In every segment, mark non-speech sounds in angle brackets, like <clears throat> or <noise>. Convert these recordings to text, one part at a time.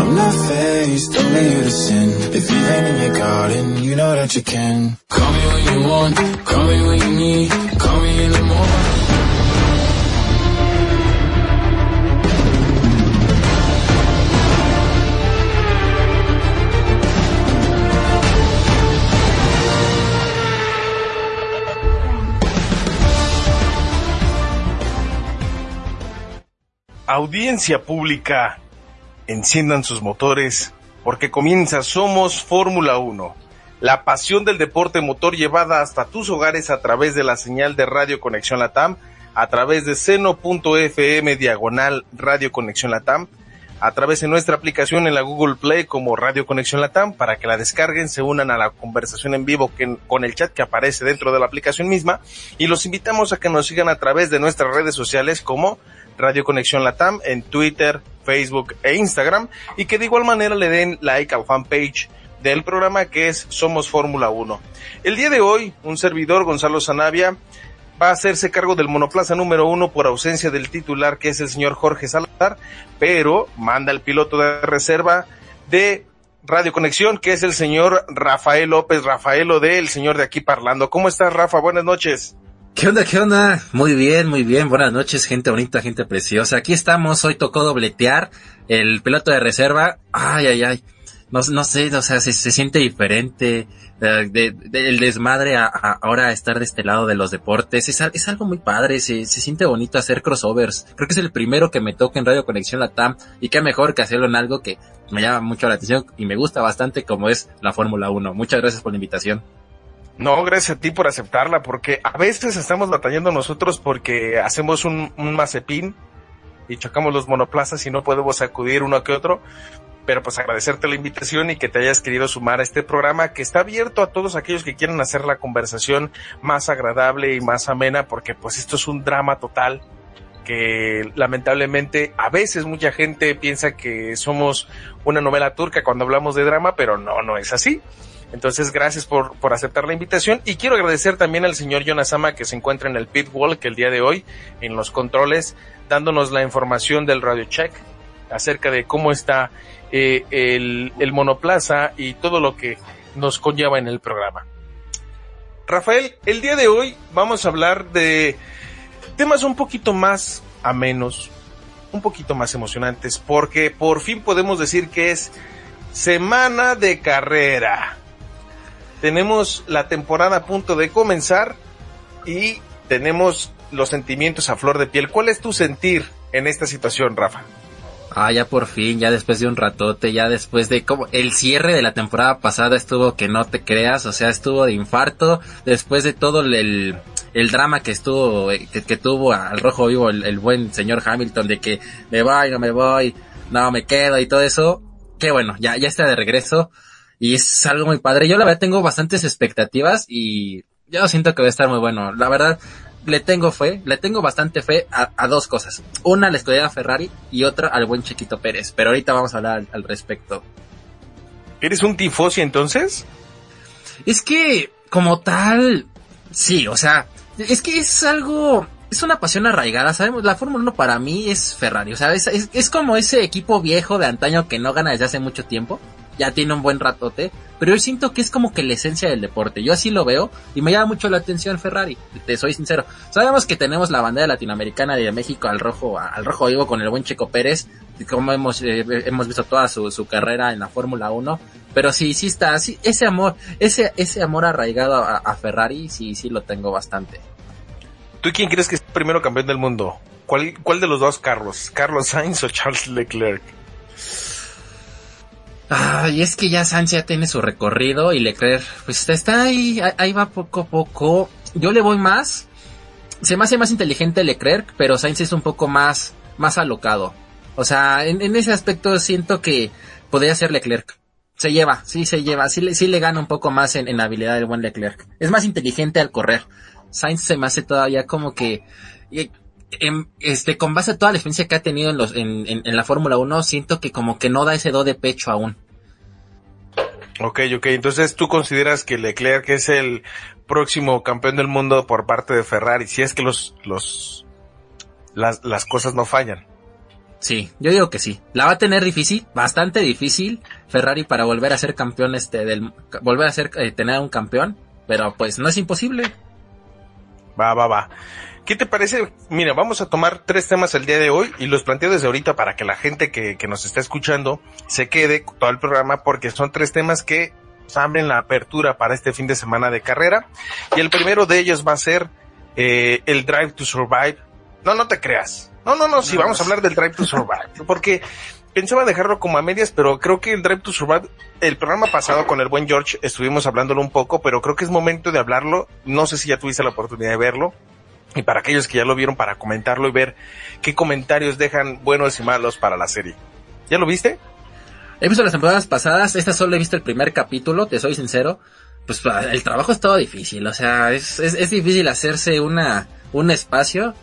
I'm not faced, only you to sin. If you ain't in your garden, you know that you can. Call me when you want, call me when you need. Call me in the morning. Audiencia pública, enciendan sus motores porque comienza Somos Fórmula 1, la pasión del deporte motor llevada hasta tus hogares a través de la señal de Radio Conexión Latam, a través de seno.fm diagonal Radio Conexión Latam, a través de nuestra aplicación en la Google Play como Radio Conexión Latam para que la descarguen, se unan a la conversación en vivo que, con el chat que aparece dentro de la aplicación misma y los invitamos a que nos sigan a través de nuestras redes sociales como Radio Conexión Latam en Twitter, Facebook e Instagram y que de igual manera le den like al fanpage del programa que es Somos Fórmula 1. El día de hoy, un servidor, Gonzalo Zanavia, va a hacerse cargo del monoplaza número uno por ausencia del titular que es el señor Jorge Salazar, pero manda el piloto de reserva de Radio Conexión que es el señor Rafael López, Rafaelo de El Señor de aquí parlando. ¿Cómo estás Rafa? Buenas noches. ¿Qué onda, qué onda? Muy bien, muy bien. Buenas noches, gente bonita, gente preciosa. Aquí estamos. Hoy tocó dobletear el piloto de reserva. Ay, ay, ay. No, no sé, o sea, se, siente diferente. eh, de, el desmadre a, a ahora estar de este lado de los deportes. Es, al- es algo muy padre. Se, se siente bonito hacer crossovers. Creo que es el primero que me toca en Radio Conexión Latam. Y qué mejor que hacerlo en algo que me llama mucho la atención y me gusta bastante como es la Fórmula 1. Muchas gracias por la invitación. No, gracias a ti por aceptarla, porque a veces estamos batallando nosotros porque hacemos un, un mazepín y chocamos los monoplazas y no podemos acudir uno que otro. Pero pues agradecerte la invitación y que te hayas querido sumar a este programa que está abierto a todos aquellos que quieren hacer la conversación más agradable y más amena, porque pues esto es un drama total que lamentablemente a veces mucha gente piensa que somos una novela turca cuando hablamos de drama, pero no, no es así. Entonces, gracias por, por aceptar la invitación y quiero agradecer también al señor Yonasama que se encuentra en el pit wall que el día de hoy en los controles dándonos la información del radio check acerca de cómo está eh, el, el monoplaza y todo lo que nos conlleva en el programa. Rafael, el día de hoy vamos a hablar de temas un poquito más amenos, un poquito más emocionantes, porque por fin podemos decir que es semana de carrera. Tenemos la temporada a punto de comenzar y tenemos los sentimientos a flor de piel. ¿Cuál es tu sentir en esta situación, Rafa? Ah, ya por fin, ya después de un ratote, ya después de como el cierre de la temporada pasada estuvo que no te creas, o sea, estuvo de infarto, después de todo el, el drama que estuvo, que, tuvo al rojo vivo el, buen señor Hamilton de que me voy, no me voy, no me quedo y todo eso, qué bueno, ya, ya está de regreso y es algo muy padre. Yo la verdad tengo bastantes expectativas y yo siento que va a estar muy bueno. La verdad, le tengo fe, le tengo bastante fe a, dos cosas. Una, la escudería Ferrari y otra al buen Chiquito Pérez. Pero ahorita vamos a hablar al, respecto. ¿Eres un tifosi entonces? Es que, como tal, sí, o sea, es que es algo, es una pasión arraigada, sabemos, la Fórmula 1 para mí es Ferrari, o sea, es, es, como ese equipo viejo de antaño que no gana desde hace mucho tiempo, ya tiene un buen ratote, pero yo siento que es como que la esencia del deporte. Yo así lo veo y me llama mucho la atención Ferrari, te soy sincero. Sabemos que tenemos la bandera latinoamericana de México al rojo, al rojo vivo con el buen Checo Pérez, como hemos, eh, hemos visto toda su, su carrera en la Fórmula 1, pero sí, sí está, sí, ese amor, ese, ese amor arraigado a, a Ferrari, sí, sí lo tengo bastante. ¿Tú quién crees que es el primero campeón del mundo? ¿Cuál, ¿Cuál de los dos Carlos? ¿Carlos Sainz o Charles Leclerc? Ay, es que ya Sainz ya tiene su recorrido y Leclerc, pues está ahí, ahí va poco a poco. Yo le voy más. Se me hace más inteligente Leclerc, pero Sainz es un poco más, más alocado. O sea, en, ese aspecto siento que podría ser Leclerc. Se lleva, sí se lleva, sí le, sí le gana un poco más en, en habilidad el buen Leclerc. Es más inteligente al correr. Sainz se me hace todavía como que, este, con base a toda la experiencia que ha tenido en, los, en, en, la Fórmula 1, siento que como que no da ese do de pecho aún. Ok, ok, entonces tú consideras que Leclerc es el próximo campeón del mundo por parte de Ferrari, si es que los, los, las, las cosas no fallan. Sí, yo digo que sí. La va a tener difícil, bastante difícil Ferrari para volver a ser campeón este del volver a ser eh, tener un campeón, pero pues no es imposible. Va, va, va. ¿Qué te parece? Mira, vamos a tomar tres temas el día de hoy y los planteo desde ahorita para que la gente que, que nos está escuchando se quede todo el programa porque son tres temas que abren la apertura para este fin de semana de carrera. Y el primero de ellos va a ser eh, el Drive to Survive. No, no te creas. No, no, no, sí, vamos a hablar del Drive to Survive. <laughs> Porque pensaba dejarlo como a medias, pero creo que el Drive to Survive, el programa pasado con el buen George estuvimos hablándolo un poco, pero creo que es momento de hablarlo. No sé si ya tuviste la oportunidad de verlo. Y para aquellos que ya lo vieron, para comentarlo y ver qué comentarios dejan buenos y malos para la serie. ¿Ya lo viste? He visto las temporadas pasadas, esta solo he visto el primer capítulo, te soy sincero. Pues el trabajo es todo difícil, o sea, es, es, es difícil hacerse una, un espacio,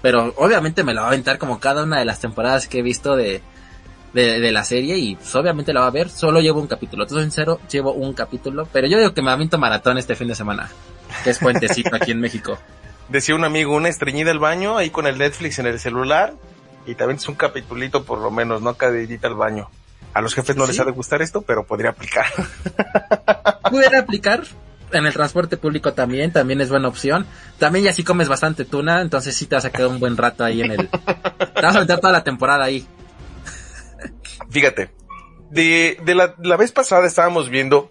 pero obviamente me lo va a aventar como cada una de las temporadas que he visto de, de, la serie y pues, obviamente la va a ver. Solo llevo un capítulo. Todo sincero, llevo un capítulo. Pero yo digo que me aviento maratón este fin de semana. Que es puentecito aquí en México. <laughs> Decía un amigo, una estreñida al baño ahí con el Netflix en el celular y también es un capitulito por lo menos, ¿no? Cada al baño. A los jefes no les ha de gustar esto, pero podría aplicar. <laughs> Pudiera aplicar. En el transporte público también, también es buena opción. También ya si comes bastante tuna, entonces sí te vas a quedar un buen rato ahí en el... <laughs> Te vas a meter toda la temporada ahí. Fíjate, de, de la, la vez pasada estábamos viendo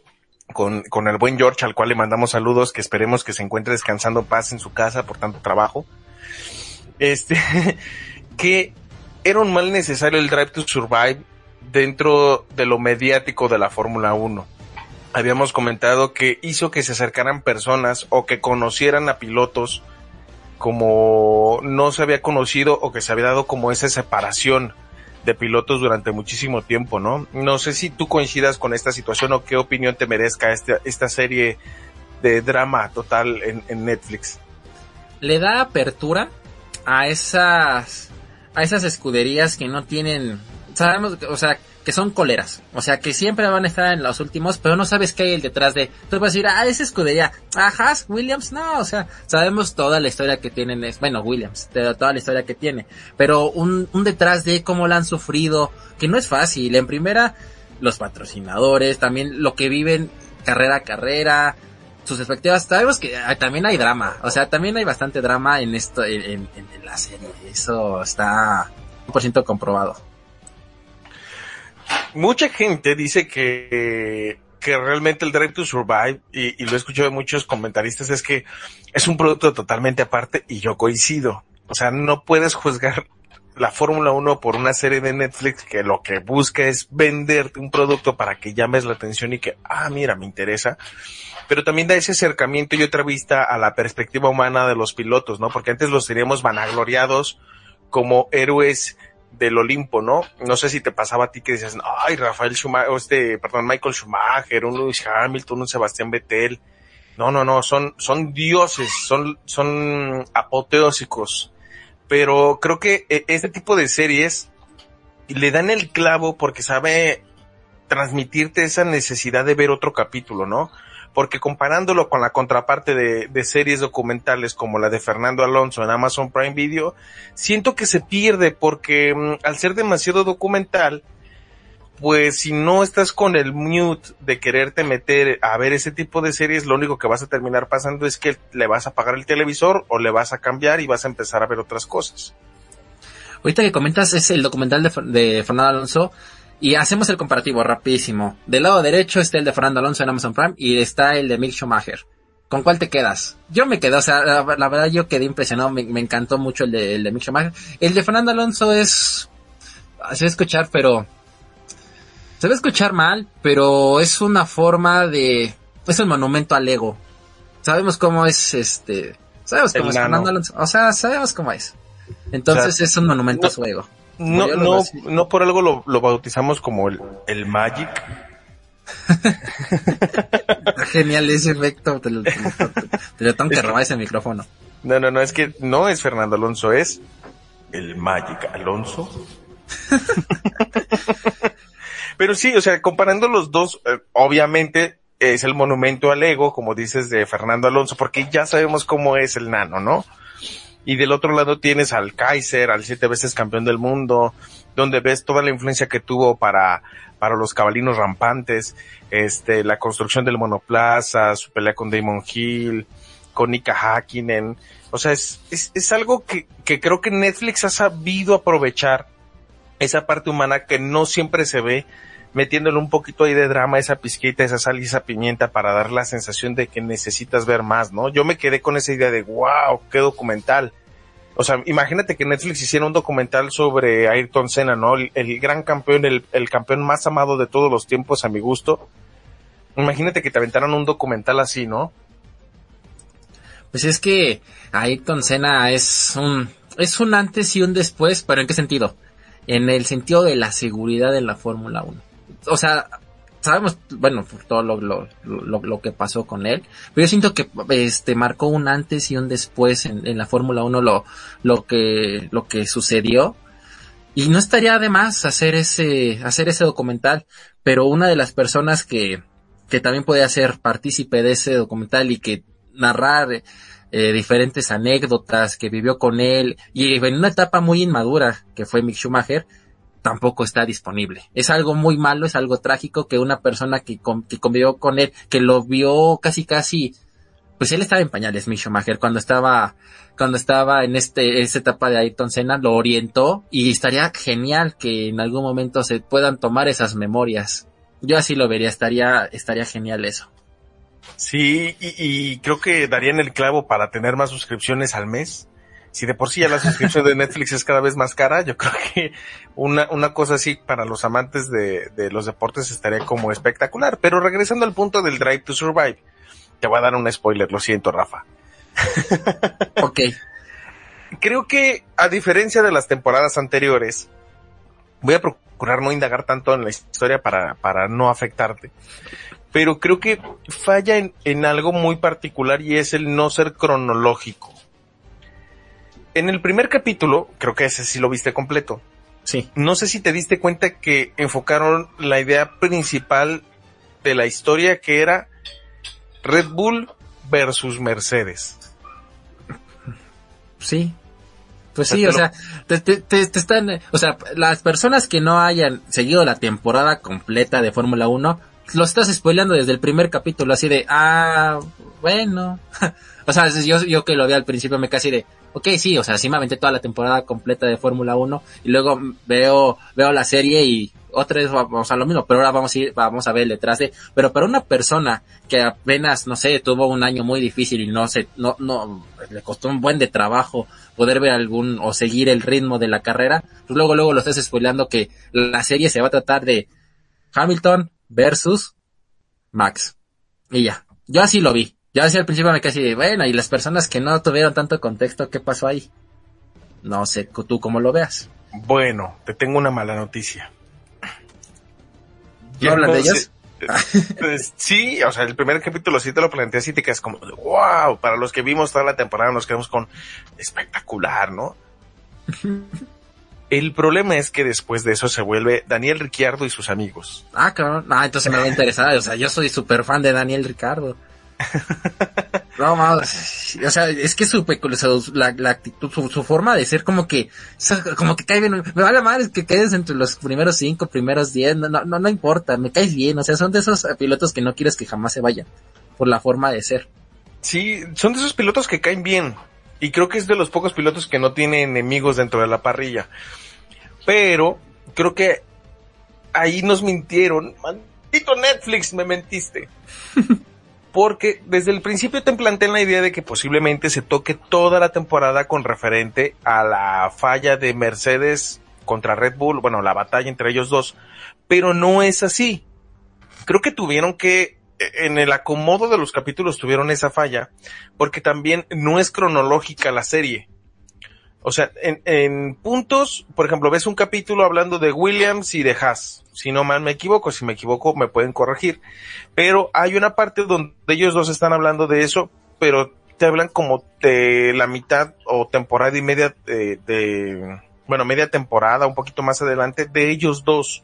con, con el buen George, al cual le mandamos saludos, que esperemos que se encuentre descansando paz en su casa por tanto trabajo. Este, <laughs> que era un mal necesario el Drive to Survive dentro de lo mediático de la Fórmula 1. Habíamos comentado que hizo que se acercaran personas o que conocieran a pilotos como no se había conocido o que se había dado como esa separación de pilotos durante muchísimo tiempo, ¿no? No sé si tú coincidas con esta situación o qué opinión te merezca esta, esta serie de drama total en, en Netflix. Le da apertura a esas a esas escuderías que no tienen sabemos o sea que son coleras. O sea, que siempre van a estar en los últimos, pero no sabes qué hay el detrás de. Tú vas a decir, ah, esa escudería. Ajá, Williams, no. O sea, sabemos toda la historia que tienen. Bueno, Williams, toda la historia que tiene. Pero un, un detrás de cómo la han sufrido, que no es fácil. En primera, los patrocinadores, también lo que viven carrera a carrera, sus expectativas. Sabemos que también hay drama. O sea, también hay bastante drama en esto, en, en la serie. Eso está 100% comprobado mucha gente dice que, que realmente el Drive to Survive, y, lo he escuchado de muchos comentaristas, es que es un producto totalmente aparte y yo coincido. O sea, no puedes juzgar la Fórmula 1 por una serie de Netflix que lo que busca es venderte un producto para que llames la atención y que, ah, mira, me interesa. Pero también da ese acercamiento y otra vista a la perspectiva humana de los pilotos, ¿no? Porque antes los teníamos vanagloriados como héroes del Olimpo, ¿no? No sé si te pasaba a ti que dices, ay, Rafael Schumacher, este, perdón, Michael Schumacher, un Lewis Hamilton, un Sebastián Vettel. No, no, no, son, son dioses, son, son apoteósicos. Pero creo que e, este tipo de series le dan el clavo porque sabe transmitirte esa necesidad de ver otro capítulo, ¿no? Porque comparándolo con la contraparte de, series documentales como la de Fernando Alonso en Amazon Prime Video, siento que se pierde porque mm, al ser demasiado documental, pues si no estás con el mute de quererte meter a ver ese tipo de series, lo único que vas a terminar pasando es que le vas a apagar el televisor o le vas a cambiar y vas a empezar a ver otras cosas. Ahorita que comentas es el documental de, de Fernando Alonso, y hacemos el comparativo rapidísimo. Del lado derecho está el de Fernando Alonso en Amazon Prime y está el de Mick Schumacher. ¿Con cuál te quedas? Yo me quedé, o sea, la, verdad yo quedé impresionado, me, encantó mucho el de, el de Mick Schumacher. El de Fernando Alonso es... Se va a escuchar, pero... Se va a escuchar mal, pero es una forma de... Es un monumento al ego. Sabemos cómo es este... Sabemos cómo es Fernando Alonso. O sea, sabemos cómo es. Entonces es un monumento a su ego. No, no, no por algo lo, lo bautizamos como el, el Magic. <laughs> Genial ese efecto. Te lo, te, lo tengo que robar ese micrófono. No, no, no, es que no es Fernando Alonso, es el Magic Alonso. <laughs> Pero sí, o sea, comparando los dos, eh, obviamente es el monumento al ego, como dices, de Fernando Alonso, porque ya sabemos cómo es el nano, ¿no? Y del otro lado tienes al Kaiser, al siete veces campeón del mundo, donde ves toda la influencia que tuvo para, para los cabalinos rampantes, este, la construcción del monoplaza, su pelea con Damon Hill, con Nika Hakkinen. O sea, es, es, es algo que, que creo que Netflix ha sabido aprovechar esa parte humana que no siempre se ve metiéndole un poquito ahí de drama, esa pizquita, esa sal y esa pimienta para dar la sensación de que necesitas ver más, ¿no? Yo me quedé con esa idea de, wow, qué documental. O sea, imagínate que Netflix hiciera un documental sobre Ayrton Senna, ¿no? El, gran campeón, el, campeón más amado de todos los tiempos a mi gusto. Imagínate que te aventaran un documental así, ¿no? Pues es que Ayrton Senna es un, es un antes y un después, pero ¿en qué sentido? En el sentido de la seguridad en la Fórmula 1 o sea, sabemos, bueno, por todo lo, lo, lo, que pasó con él, pero yo siento que este marcó un antes y un después en, la Fórmula 1 lo, lo que, lo que sucedió. Y no estaría de más hacer ese, hacer ese documental, pero una de las personas que, que también puede ser partícipe de ese documental y que narrar eh, diferentes anécdotas que vivió con él y en una etapa muy inmadura que fue Mick Schumacher, tampoco está disponible. Es algo muy malo, es algo trágico que una persona que, que convivió con él, que lo vio casi casi, pues él estaba en pañales, Mick Schumacher, cuando estaba, cuando estaba en este, esta etapa de Ayrton Senna, lo orientó y estaría genial que en algún momento se puedan tomar esas memorias. Yo así lo vería, estaría, estaría genial eso. Sí, y, y creo que darían el clavo para tener más suscripciones al mes si de por sí ya la suscripción de <laughs> Netflix es cada vez más cara, yo creo que una, una cosa así para los amantes de, de los deportes estaría como espectacular. Pero regresando al punto del Drive to Survive, te voy a dar un spoiler, lo siento, Rafa. <laughs> ok. Creo que, a diferencia de las temporadas anteriores, voy a procurar no indagar tanto en la historia para, para no afectarte. Pero creo que falla en, en algo muy particular y es el no ser cronológico en el primer capítulo, creo que ese sí lo viste completo. Sí. No sé si te diste cuenta que enfocaron la idea principal de la historia que era Red Bull versus Mercedes. Sí. Pues sí, o sea, te, te, te, están, o sea, las personas que no hayan seguido la temporada completa de Fórmula 1, lo estás spoileando desde el primer capítulo, así de, ah, bueno. <laughs> o sea, yo, yo que lo vi al principio me casi de, ok, sí, o sea, sí me aventé toda la temporada completa de Fórmula 1 y luego veo, veo la serie y, otra vez vamos a lo mismo, pero ahora vamos a ir, vamos a ver detrás de, pero para una persona que apenas, no sé, tuvo un año muy difícil y no se, no, no, le costó un buen de trabajo poder ver algún, o seguir el ritmo de la carrera, pues luego, luego lo estás spoileando que la serie se va a tratar de Hamilton versus Max. Y ya. Yo así lo vi. Ya decía al principio me casi, bueno, y las personas que no tuvieron tanto contexto, ¿qué pasó ahí? No sé tú cómo lo veas. Bueno, te tengo una mala noticia. ¿No hablan de ellos? <laughs> Pues, sí, o sea, el primer capítulo sí te lo planteas y te quedas como, wow, para los que vimos toda la temporada nos quedamos con espectacular, ¿no? <laughs> El problema es que después de eso se vuelve Daniel Ricciardo y sus amigos. Ah, cabrón. Ah, entonces me va a interesar. O sea, yo soy súper fan de Daniel Ricardo. <laughs> No, más, o sea, es que su, la, la actitud, su, forma de ser como que, como que cae bien, me vale es que quedes entre los primeros cinco, primeros diez, no, no, no importa, me caes bien, o sea, son de esos pilotos que no quieres que jamás se vayan, por la forma de ser. Sí, son de esos pilotos que caen bien, y creo que es de los pocos pilotos que no tiene enemigos dentro de la parrilla. Pero, creo que ahí nos mintieron, maldito Netflix, me mentiste. <laughs> porque desde el principio te planteé la idea de que posiblemente se toque toda la temporada con referente a la falla de Mercedes contra Red Bull, bueno, la batalla entre ellos dos, pero no es así. Creo que tuvieron que, en el acomodo de los capítulos tuvieron esa falla, porque también no es cronológica la serie. O sea, en, en puntos, por ejemplo, ves un capítulo hablando de Williams y de Haas. Si no mal me equivoco, si me equivoco me pueden corregir. Pero hay una parte donde ellos dos están hablando de eso, pero te hablan como de la mitad o temporada y media de, de bueno, media temporada, un poquito más adelante, de ellos dos.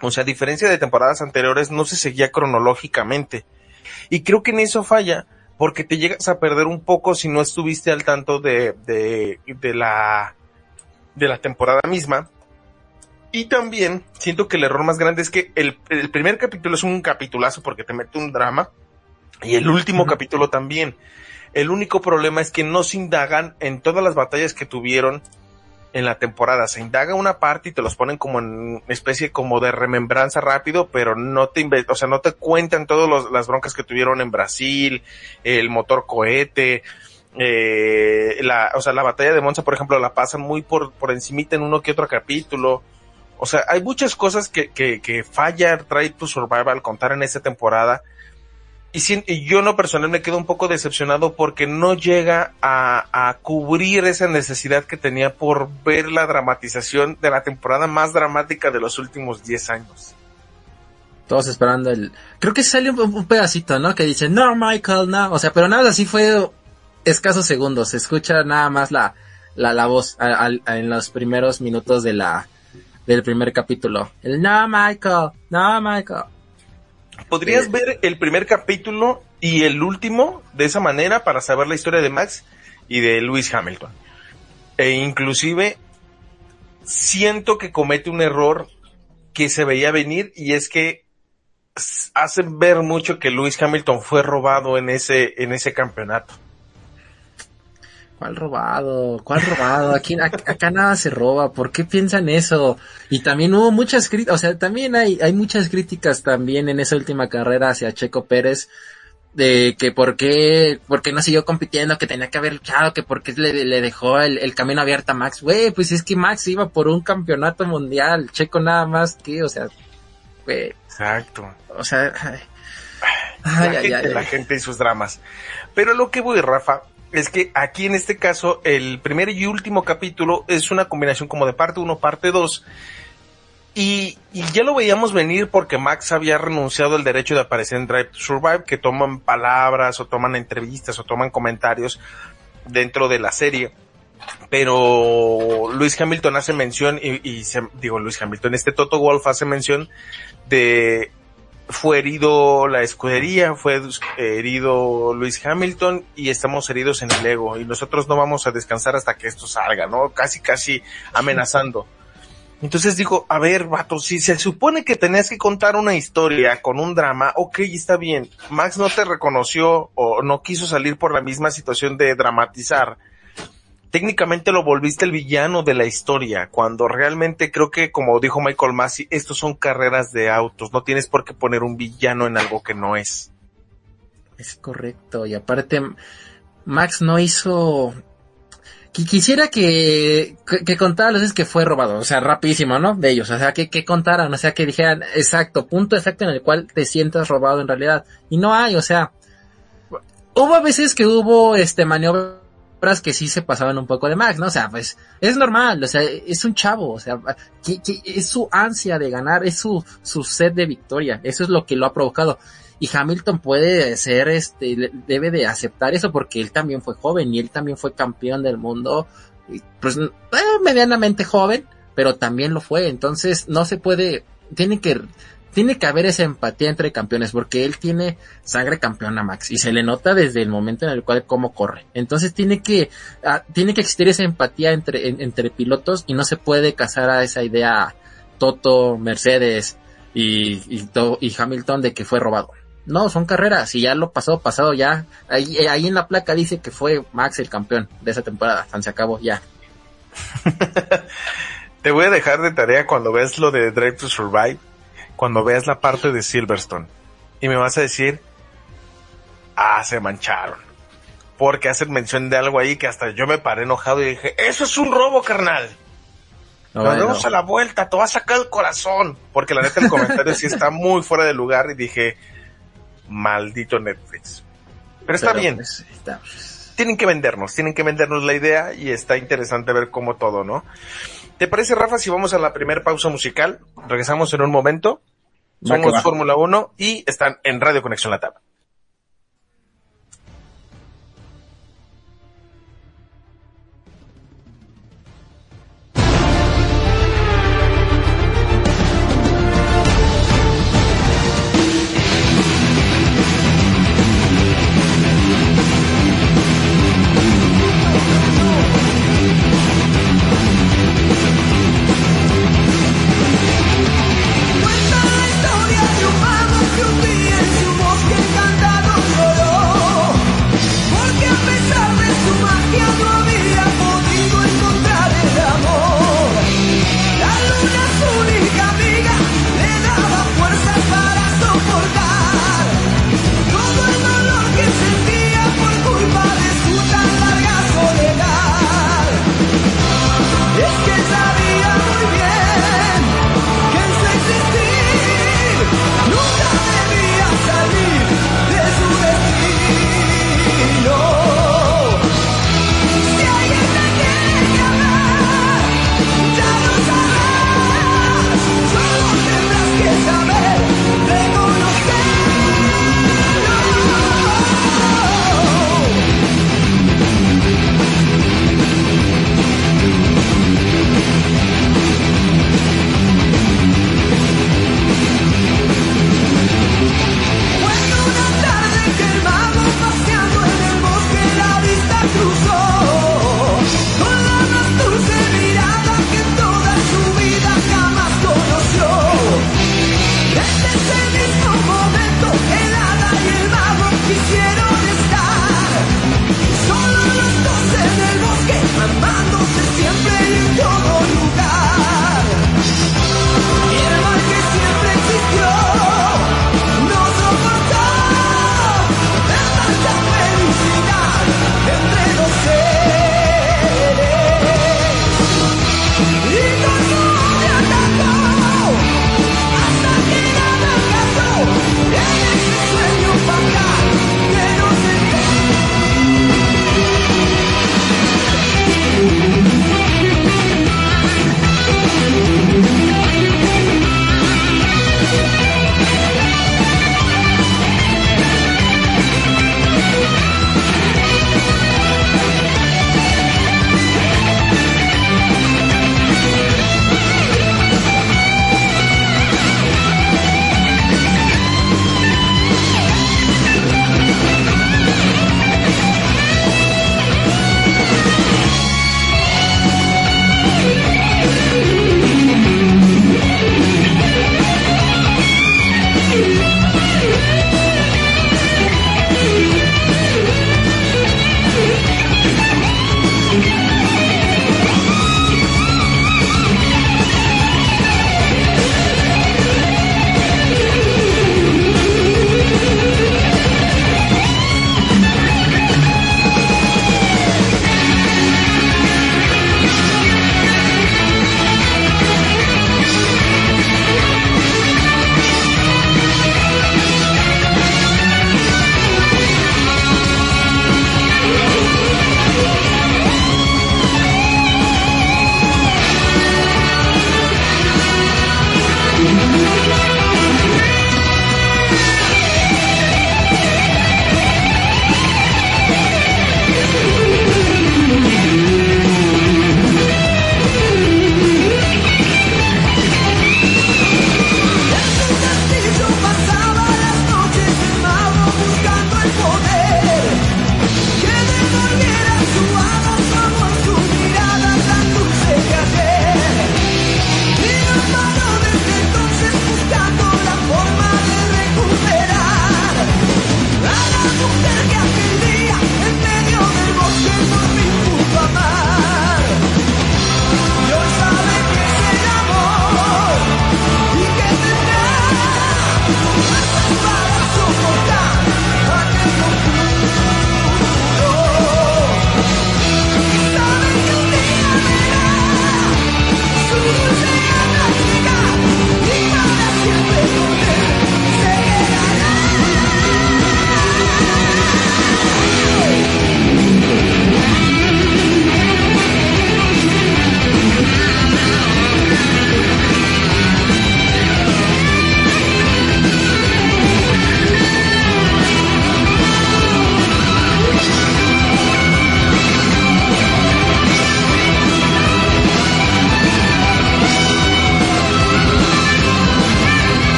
O sea, a diferencia de temporadas anteriores, no se seguía cronológicamente. Y creo que en eso falla, porque te llegas a perder un poco si no estuviste al tanto de, de, de la, de la temporada misma. Y también siento que el error más grande es que el, el primer capítulo es un capitulazo porque te mete un drama y el último capítulo también. El único problema es que no se indagan en todas las batallas que tuvieron en la temporada. Se indaga una parte y te los ponen como en especie como de remembranza rápido, pero no te o sea, no te cuentan todas las broncas que tuvieron en Brasil, el motor cohete, eh, la, o sea, la batalla de Monza, por ejemplo, la pasan muy por, por encimita en uno que otro capítulo. O sea, hay muchas cosas que, que, que falla Try to Survive al contar en esta temporada y, yo no personal me quedo un poco decepcionado porque no llega a, cubrir esa necesidad que tenía por ver la dramatización de la temporada más dramática de los últimos 10 años. Todos esperando el... Creo que sale un, pedacito, ¿no? Que dice, no, Michael, no. O sea, pero nada, así fue escasos segundos. Se escucha nada más la, la, la voz en los primeros minutos de la, del primer capítulo. El no, Michael, no, Michael. Podrías eh, ver el primer capítulo y el último de esa manera para saber la historia de Max y de Lewis Hamilton. E inclusive siento que comete un error que se veía venir y es que hacen ver mucho que Lewis Hamilton fue robado en ese, en ese campeonato. ¿Cuál robado? ¿Cuál robado? Aquí, acá, nada se roba. ¿Por qué piensan eso? Y también hubo muchas críticas, o sea, también hay, hay muchas críticas también en esa última carrera hacia Checo Pérez de que por qué, por qué no siguió compitiendo, que tenía que haber luchado, que por qué le, le dejó el, el, camino abierto a Max. Güey, pues es que Max iba por un campeonato mundial, Checo nada más que, o sea, güey. Exacto. O sea, ay, la, gente, la gente y sus dramas. Pero lo que voy, Rafa, es que aquí en este caso el primer y último capítulo es una combinación como de parte 1, parte 2. Y, ya lo veíamos venir porque Max había renunciado al derecho de aparecer en Drive to Survive, que toman palabras o toman entrevistas o toman comentarios dentro de la serie. Pero Luis Hamilton hace mención, y, y digo Luis Hamilton, este Toto Wolf hace mención de fue herido la escudería, fue herido Luis Hamilton y estamos heridos en el ego y nosotros no vamos a descansar hasta que esto salga, ¿no? Casi, casi amenazando. Entonces digo, a ver, vato, si se supone que tenías que contar una historia con un drama, ok, está bien. Max no te reconoció o no quiso salir por la misma situación de dramatizar. Técnicamente lo volviste el villano de la historia, cuando realmente creo que, como dijo Michael Massey, estos son carreras de autos, no tienes por qué poner un villano en algo que no es. Es correcto, y aparte, Max no hizo... Quisiera que, que, contara las que fue robado, o sea, rapidísimo, ¿no? De ellos, o sea, que, que contaran, o sea, que dijeran, exacto, punto exacto en el cual te sientas robado en realidad. Y no hay, o sea, hubo veces que hubo, este, que sí se pasaban un poco de Max, ¿no? O sea, pues es normal, o sea, es un chavo, o sea, que, es su ansia de ganar, es su, su sed de victoria, eso es lo que lo ha provocado. Y Hamilton puede ser, este, debe de aceptar eso porque él también fue joven y él también fue campeón del mundo, pues eh, medianamente joven, pero también lo fue. Entonces no se puede, tiene que tiene que haber esa empatía entre campeones porque él tiene sangre campeona Max y se le nota desde el momento en el cual cómo corre. Entonces tiene que ah, tiene que existir esa empatía entre entre pilotos y no se puede casar a esa idea Toto, Mercedes y, y, Hamilton de que fue robado. No, son carreras y ya lo pasado, pasado ya. Ahí, ahí en la placa dice que fue Max el campeón de esa temporada. Se acabó ya. <laughs> Te voy a dejar de tarea cuando ves lo de Drive to Survive cuando veas la parte de Silverstone y me vas a decir, ah, se mancharon. Porque hacen mención de algo ahí que hasta yo me paré enojado y dije, eso es un robo, carnal. Nos vemos a la vuelta, te va a sacar el corazón. Porque la neta el comentario sí está muy fuera de lugar y dije, maldito Netflix. Pero está bien. Pues, tienen que vendernos, tienen que vendernos la idea y está interesante ver cómo todo, ¿no? ¿Te parece, Rafa, si vamos a la primera pausa musical? Regresamos en un momento. Somos Fórmula 1 y están en Radio Conexión Latam. que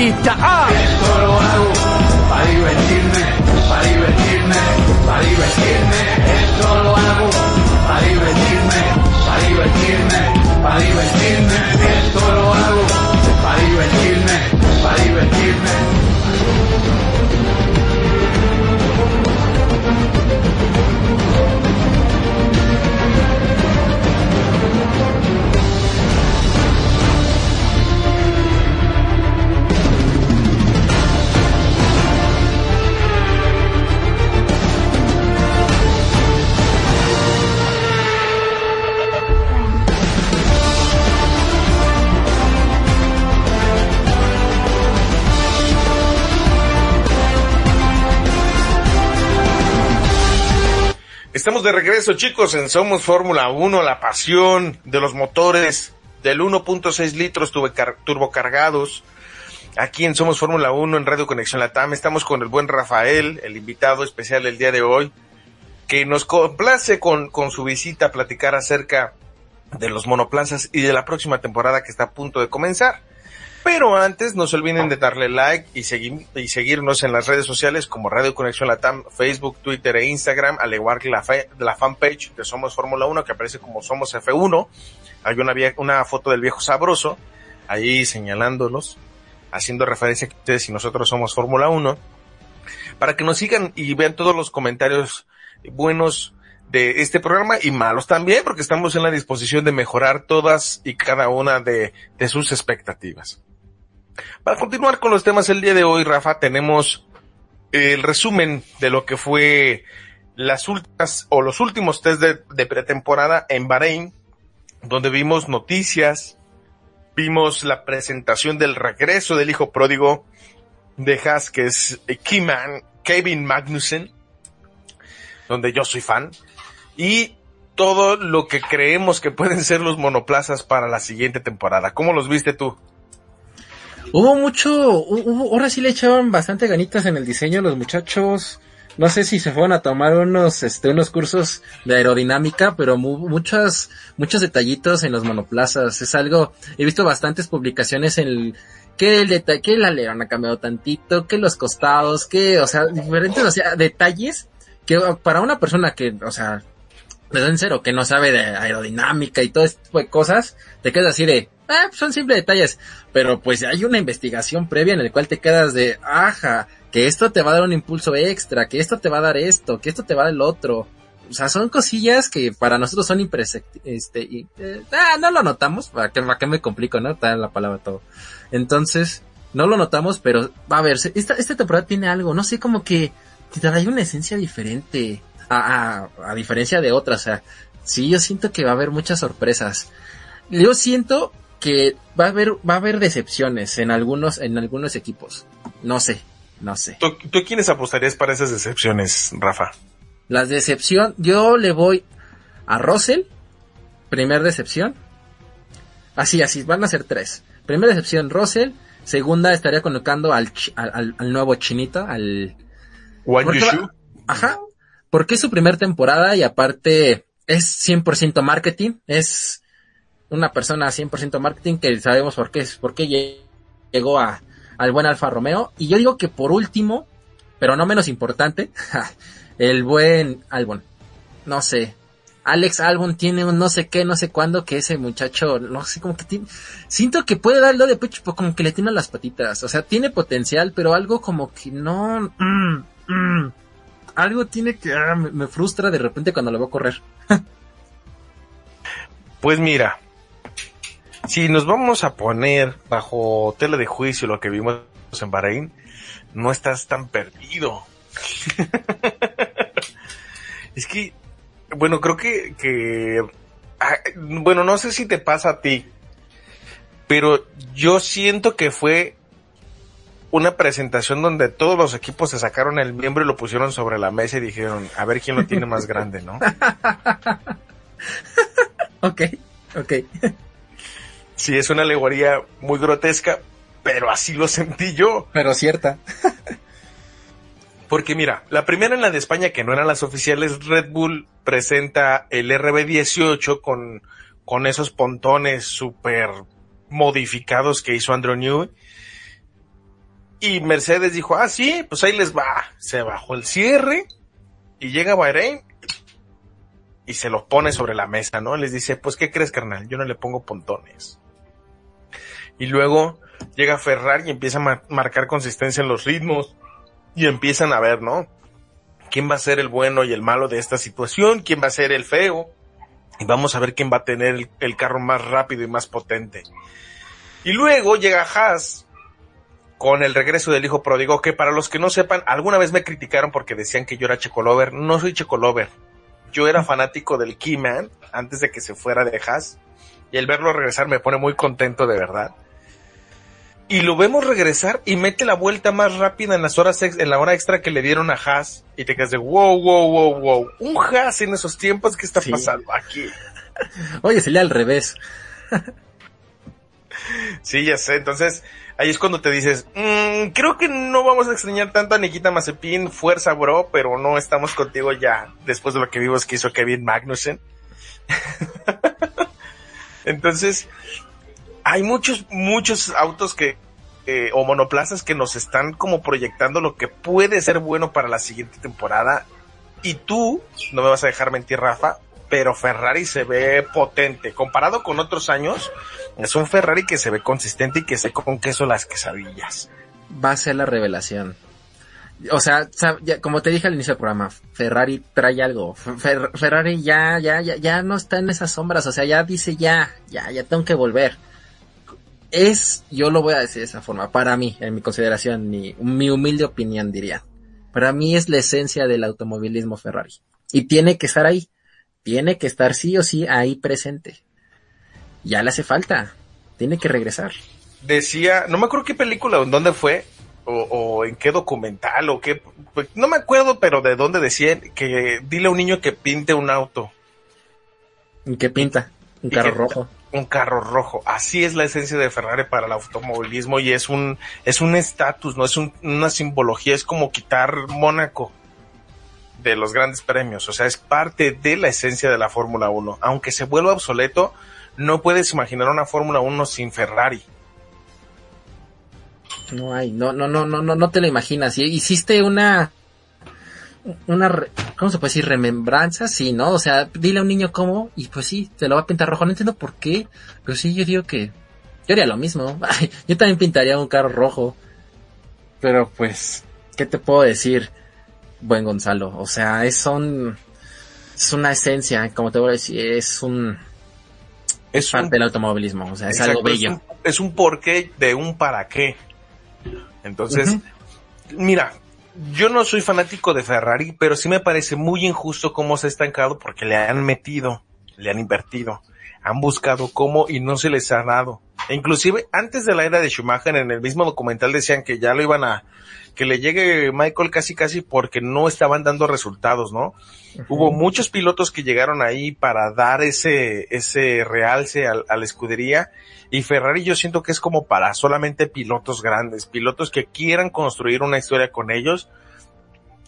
pista. De regreso, chicos, en Somos Fórmula 1, la pasión de los motores del 1.6 litros turbocargados. Aquí en Somos Fórmula 1 en Radio Conexión Latam estamos con el buen Rafael, el invitado especial el día de hoy, que nos complace con, con su visita a platicar acerca de los monoplazas y de la próxima temporada que está a punto de comenzar. Pero antes, no se olviden de darle like y, seguir, y seguirnos en las redes sociales como Radio Conexión Latam, Facebook, Twitter e Instagram, al igual que la, fanpage de Somos Fórmula 1, que aparece como Somos F1. Hay una, foto del viejo sabroso, ahí señalándolos, haciendo referencia a que ustedes y nosotros somos Fórmula 1, para que nos sigan y vean todos los comentarios buenos de este programa y malos también, porque estamos en la disposición de mejorar todas y cada una de sus expectativas. Para continuar con los temas el día de hoy, Rafa, tenemos el resumen de lo que fue las últimas o los últimos test de, pretemporada en Bahrein, donde vimos noticias, vimos la presentación del regreso del hijo pródigo de Haas, que es Kiman, Kevin Magnussen, donde yo soy fan, y todo lo que creemos que pueden ser los monoplazas para la siguiente temporada. ¿Cómo los viste tú? Hubo mucho, ahora sí le echaban bastante ganitas en el diseño los muchachos. No sé si se fueron a tomar unos, este, unos cursos de aerodinámica, pero muchos, muchos detallitos en los monoplazas. Es algo, he visto bastantes publicaciones en que el detalle, que la león ha cambiado tantito, que los costados, que, o sea, diferentes, o sea, detalles que para una persona que, o sea, en cero, que no sabe de aerodinámica y todo este tipo de cosas, te quedas así de, ah, son simples detalles, pero pues hay una investigación previa en el cual te quedas de, ajá, que esto te va a dar un impulso extra, que esto te va a dar esto, que esto te va a dar el otro. O sea, son cosillas que para nosotros son imperceptibles, este, y, eh, ah, no lo notamos, para que, para que me complico, ¿no? Está la palabra todo. Entonces, no lo notamos, pero va a ver, esta, esta temporada tiene algo, no sé, como que te da una esencia diferente a, a, diferencia de otras, o sea, sí, yo siento que va a haber muchas sorpresas. Yo siento que va a haber, va a haber decepciones en algunos, en algunos equipos. No sé, no sé. ¿Tú, ¿Tú quiénes apostarías para esas decepciones, Rafa? Las decepción, yo le voy a Russell, primer decepción. Así, así, van a ser tres. Primera decepción, Russell. Segunda, estaría colocando al, al, al nuevo chinito, al... Ajá, porque es su primer temporada y aparte es 100% marketing, es una persona 100% marketing que sabemos por qué, por qué llegó a, al buen Alfa Romeo. Y yo digo que por último, pero no menos importante, <laughs> el buen Albon. No sé. Alex Albon tiene un no sé qué, no sé cuándo, que ese muchacho, no sé, como que tiene, siento que puede darlo de pecho, como que le tiene las patitas, o sea, tiene potencial, pero algo como que no, mm, mm, algo tiene que, ah, me, frustra de repente cuando lo veo correr. <laughs> Pues mira, si nos vamos a poner bajo tela de juicio lo que vimos en Bahrein, no estás tan perdido. <laughs> es que, bueno, creo que, que, ah, bueno, no sé si te pasa a ti, pero yo siento que fue una presentación donde todos los equipos se sacaron el miembro y lo pusieron sobre la mesa y dijeron, a ver quién lo tiene más grande, ¿no? <laughs> ok, ok. Sí, es una alegoría muy grotesca, pero así lo sentí yo. Pero cierta. Porque mira, la primera en la de España, que no eran las oficiales, Red Bull presenta el RB18 con, con esos pontones súper modificados que hizo Andrew New. Y Mercedes dijo, ah, sí, pues ahí les va. Se bajó el cierre y llega Bahrein y se los pone sobre la mesa, ¿no? Les dice, pues, ¿qué crees, carnal? Yo no le pongo pontones. Y luego llega Ferrari y empieza a ma- marcar consistencia en los ritmos y empiezan a ver, ¿no? ¿Quién va a ser el bueno y el malo de esta situación? ¿Quién va a ser el feo? Y vamos a ver quién va a tener el, el carro más rápido y más potente. Y luego llega Haas con el regreso del hijo pródigo, que para los que no sepan, alguna vez me criticaron porque decían que yo era Checolover. No soy Checolover. Yo era fanático del Keyman antes de que se fuera de Haas. Y el verlo regresar me pone muy contento de verdad. Y lo vemos regresar y mete la vuelta más rápida en las horas ex- en la hora extra que le dieron a Haas. Y te quedas de wow, wow, wow, wow. Un Haas en esos tiempos, ¿qué está Sí. pasando aquí? Oye, sería al revés. Sí, ya sé. Entonces, ahí es cuando te dices, "Mm, creo que no vamos a extrañar tanto a Nikita Mazepin, fuerza, bro, pero no estamos contigo ya, después de lo que vimos que hizo Kevin Magnussen. <laughs> Entonces, hay muchos, muchos autos que, eh, o monoplazas que nos están como proyectando lo que puede ser bueno para la siguiente temporada. Y tú, no me vas a dejar mentir, Rafa, pero Ferrari se ve potente. Comparado con otros años, es un Ferrari que se ve consistente y que se con queso las quesadillas. Va a ser la revelación. O sea, como te dije al inicio del programa, Ferrari trae algo. Fer- Ferrari ya, ya, ya, ya no está en esas sombras. O sea, ya dice ya, ya, ya tengo que volver. Es, yo lo voy a decir de esa forma, para mí, en mi consideración, mi, mi humilde opinión diría. Para mí es la esencia del automovilismo Ferrari. Y tiene que estar ahí. Tiene que estar sí o sí ahí presente. Ya le hace falta. Tiene que regresar. Decía, no me acuerdo qué película dónde fue, o, o en qué documental, o qué, pues, no me acuerdo, pero de dónde decían que dile a un niño que pinte un auto, ¿Y qué pinta? Un carro rojo. un carro rojo. Así es la esencia de Ferrari para el automovilismo y es un, es un estatus, no es un- una simbología, es como quitar Mónaco de los grandes premios, o sea, es parte de la esencia de la Fórmula 1. Aunque se vuelva obsoleto, no puedes imaginar una Fórmula 1 sin Ferrari. No hay, no, no, no, no, no, no te lo imaginas. Hiciste una, una, ¿cómo se puede decir? Remembranza, sí, ¿no? O sea, dile a un niño cómo, y pues sí, te lo va a pintar rojo. No entiendo por qué, pero sí, yo digo que, yo haría lo mismo. <laughs> Yo también pintaría un carro rojo. Pero pues, ¿qué te puedo decir, buen Gonzalo? O sea, es son, es una esencia, como te voy a decir, es un, Es parte un, del automovilismo, o sea, es exacto, algo bello. Es un, es un porqué de un para qué. Entonces, mira, yo no soy fanático de Ferrari, pero sí me parece muy injusto cómo se ha estancado porque le han metido, le han invertido, han buscado cómo y no se les ha dado. E inclusive antes de la era de Schumacher en el mismo documental decían que ya lo iban a, que le llegue Michael casi casi porque no estaban dando resultados, ¿no? Hubo muchos pilotos que llegaron ahí para dar ese, ese realce al- a la escudería y Ferrari yo siento que es como para solamente pilotos grandes, pilotos que quieran construir una historia con ellos